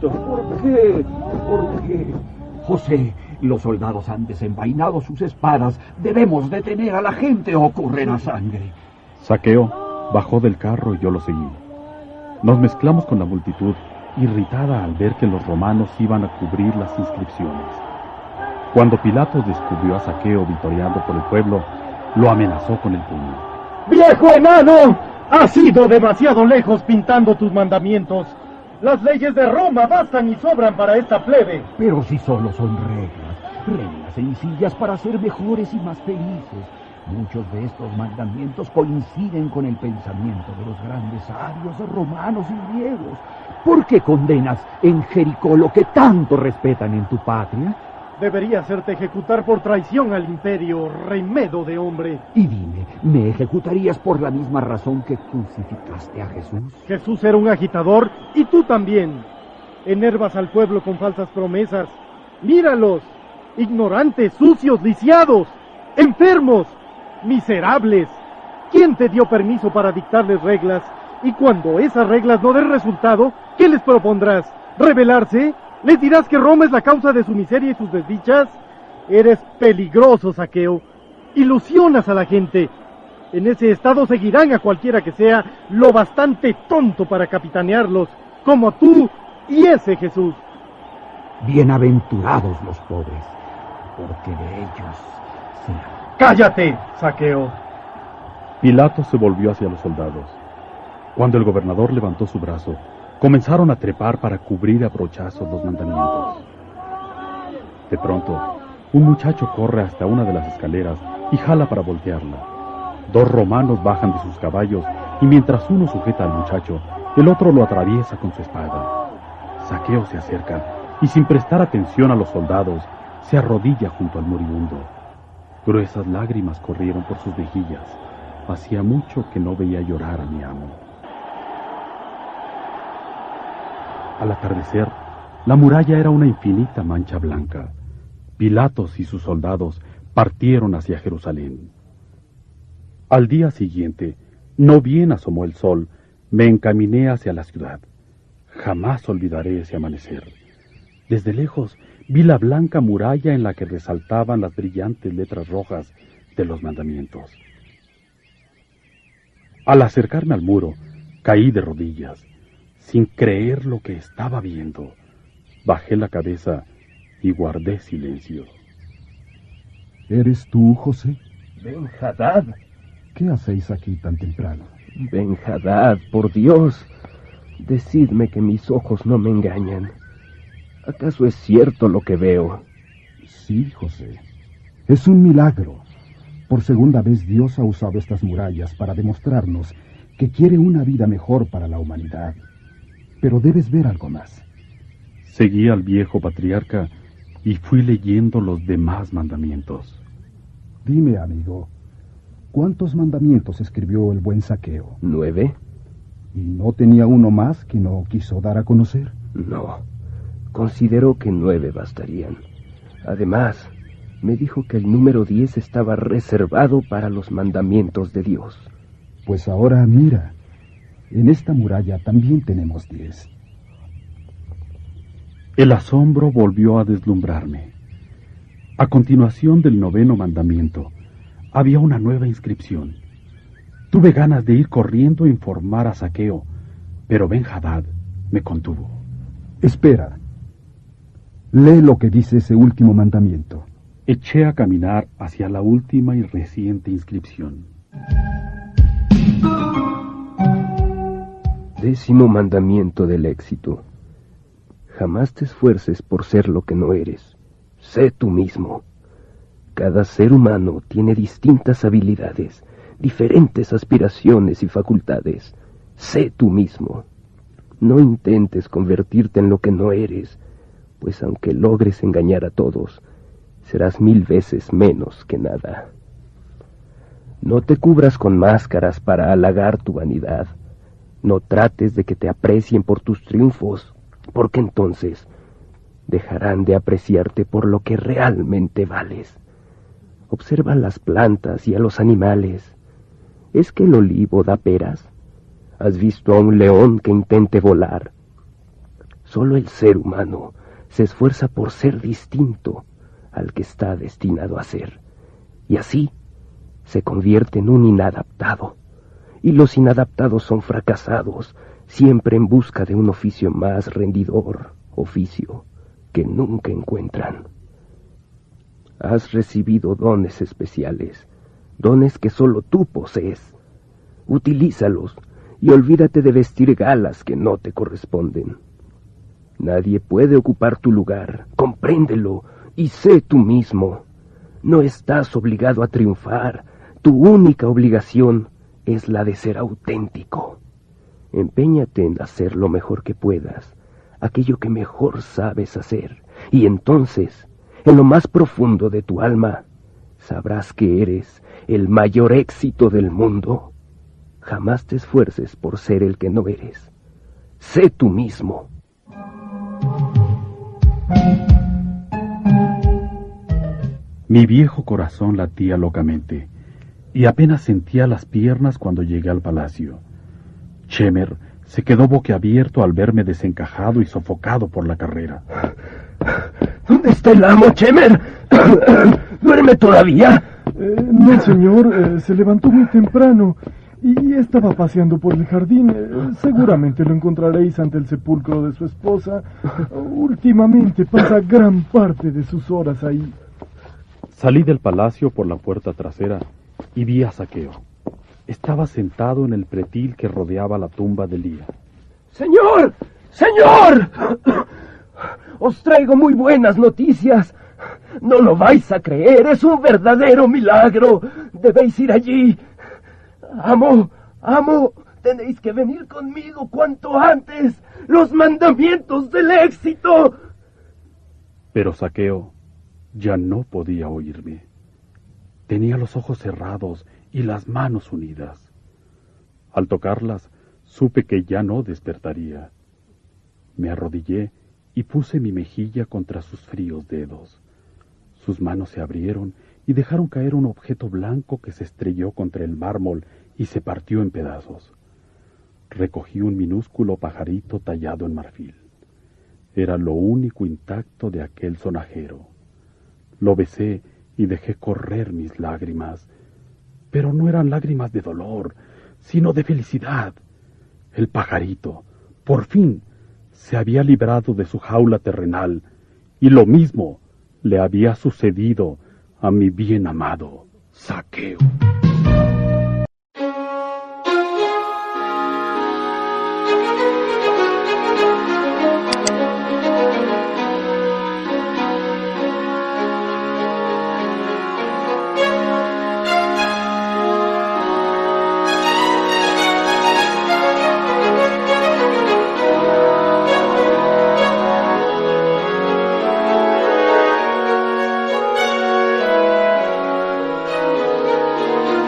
¿Por qué? ¿Por qué? José, los soldados han desenvainado sus espadas. Debemos detener a la gente o correr a sangre. Saqueo bajó del carro y yo lo seguí. Nos mezclamos con la multitud, irritada al ver que los romanos iban a cubrir las inscripciones. Cuando Pilatos descubrió a Saqueo vitoreando por el pueblo, lo amenazó con el puño. ¡Viejo enano! Has ido demasiado lejos pintando tus mandamientos. Las leyes de Roma bastan y sobran para esta plebe. Pero si solo son reglas, reglas sencillas para ser mejores y más felices. Muchos de estos mandamientos coinciden con el pensamiento de los grandes sabios romanos y griegos. ¿Por qué condenas en Jericó lo que tanto respetan en tu patria? Debería hacerte ejecutar por traición al imperio, remedo de hombre. Y dime, ¿me ejecutarías por la misma razón que crucificaste a Jesús? Jesús era un agitador y tú también. Enervas al pueblo con falsas promesas. Míralos, ignorantes, sucios, lisiados, enfermos, miserables. ¿Quién te dio permiso para dictarles reglas? Y cuando esas reglas no den resultado, ¿qué les propondrás? ¿Rebelarse? ¿Les dirás que Roma es la causa de su miseria y sus desdichas? Eres peligroso, saqueo. Ilusionas a la gente. En ese estado seguirán a cualquiera que sea lo bastante tonto para capitanearlos, como tú y ese Jesús. Bienaventurados los pobres, porque de ellos serán. ¡Cállate, saqueo! Pilato se volvió hacia los soldados. Cuando el gobernador levantó su brazo, comenzaron a trepar para cubrir a brochazos los mandamientos. De pronto, un muchacho corre hasta una de las escaleras y jala para voltearla. Dos romanos bajan de sus caballos y mientras uno sujeta al muchacho, el otro lo atraviesa con su espada. Saqueo se acerca y sin prestar atención a los soldados, se arrodilla junto al moribundo. Gruesas lágrimas corrieron por sus mejillas. Hacía mucho que no veía llorar a mi amo. Al atardecer, la muralla era una infinita mancha blanca. Pilatos y sus soldados partieron hacia Jerusalén. Al día siguiente, no bien asomó el sol, me encaminé hacia la ciudad. Jamás olvidaré ese amanecer. Desde lejos vi la blanca muralla en la que resaltaban las brillantes letras rojas de los mandamientos. Al acercarme al muro, caí de rodillas, sin creer lo que estaba viendo. Bajé la cabeza y guardé silencio. ¿Eres tú, José? Ben-Hadad, ¿Qué hacéis aquí tan temprano? Ben-Hadad, por Dios, decidme que mis ojos no me engañan. ¿Acaso es cierto lo que veo? Sí, José. Es un milagro. Por segunda vez Dios ha usado estas murallas para demostrarnos que quiere una vida mejor para la humanidad. Pero debes ver algo más. Seguí al viejo patriarca y fui leyendo los demás mandamientos. Dime, amigo, ¿cuántos mandamientos escribió el buen saqueo? ¿Nueve? ¿Y no tenía uno más que no quiso dar a conocer? No. Consideró que nueve bastarían. Además, me dijo que el número diez estaba reservado para los mandamientos de Dios. Pues ahora mira, en esta muralla también tenemos diez. El asombro volvió a deslumbrarme. A continuación del noveno mandamiento, había una nueva inscripción. Tuve ganas de ir corriendo a informar a Saqueo, pero Ben me contuvo. Espera. Lee lo que dice ese último mandamiento. Eché a caminar hacia la última y reciente inscripción. Décimo mandamiento del éxito. Jamás te esfuerces por ser lo que no eres. Sé tú mismo. Cada ser humano tiene distintas habilidades, diferentes aspiraciones y facultades. Sé tú mismo. No intentes convertirte en lo que no eres, pues aunque logres engañar a todos, serás mil veces menos que nada. No te cubras con máscaras para halagar tu vanidad. No trates de que te aprecien por tus triunfos, porque entonces dejarán de apreciarte por lo que realmente vales. Observa las plantas y a los animales. ¿Es que el olivo da peras? ¿Has visto a un león que intente volar? Solo el ser humano se esfuerza por ser distinto al que está destinado a ser, y así se convierte en un inadaptado y los inadaptados son fracasados, siempre en busca de un oficio más rendidor, oficio que nunca encuentran. Has recibido dones especiales, dones que solo tú posees. Utilízalos y olvídate de vestir galas que no te corresponden. Nadie puede ocupar tu lugar, compréndelo y sé tú mismo. No estás obligado a triunfar, tu única obligación es la de ser auténtico. Empeñate en hacer lo mejor que puedas, aquello que mejor sabes hacer, y entonces, en lo más profundo de tu alma, sabrás que eres el mayor éxito del mundo. Jamás te esfuerces por ser el que no eres. Sé tú mismo. Mi viejo corazón latía locamente y apenas sentía las piernas cuando llegué al palacio. Chemer se quedó boquiabierto al verme desencajado y sofocado por la carrera. ¿Dónde está el amo, Chemer? ¿Duerme todavía? Eh, no, señor, eh, se levantó muy temprano y estaba paseando por el jardín. Eh, seguramente lo encontraréis ante el sepulcro de su esposa. Últimamente pasa gran parte de sus horas ahí. Salí del palacio por la puerta trasera y vi a Saqueo. Estaba sentado en el pretil que rodeaba la tumba de Lía. ¡Señor! ¡Señor! Os traigo muy buenas noticias. No lo vais a creer, es un verdadero milagro. Debéis ir allí. Amo, amo, tenéis que venir conmigo cuanto antes. Los mandamientos del éxito. Pero Saqueo ya no podía oírme. Tenía los ojos cerrados y las manos unidas. Al tocarlas, supe que ya no despertaría. Me arrodillé y puse mi mejilla contra sus fríos dedos. Sus manos se abrieron y dejaron caer un objeto blanco que se estrelló contra el mármol y se partió en pedazos. Recogí un minúsculo pajarito tallado en marfil. Era lo único intacto de aquel sonajero. Lo besé y dejé correr mis lágrimas. Pero no eran lágrimas de dolor, sino de felicidad. El pajarito, por fin, se había librado de su jaula terrenal, y lo mismo le había sucedido a mi bien amado Saqueo.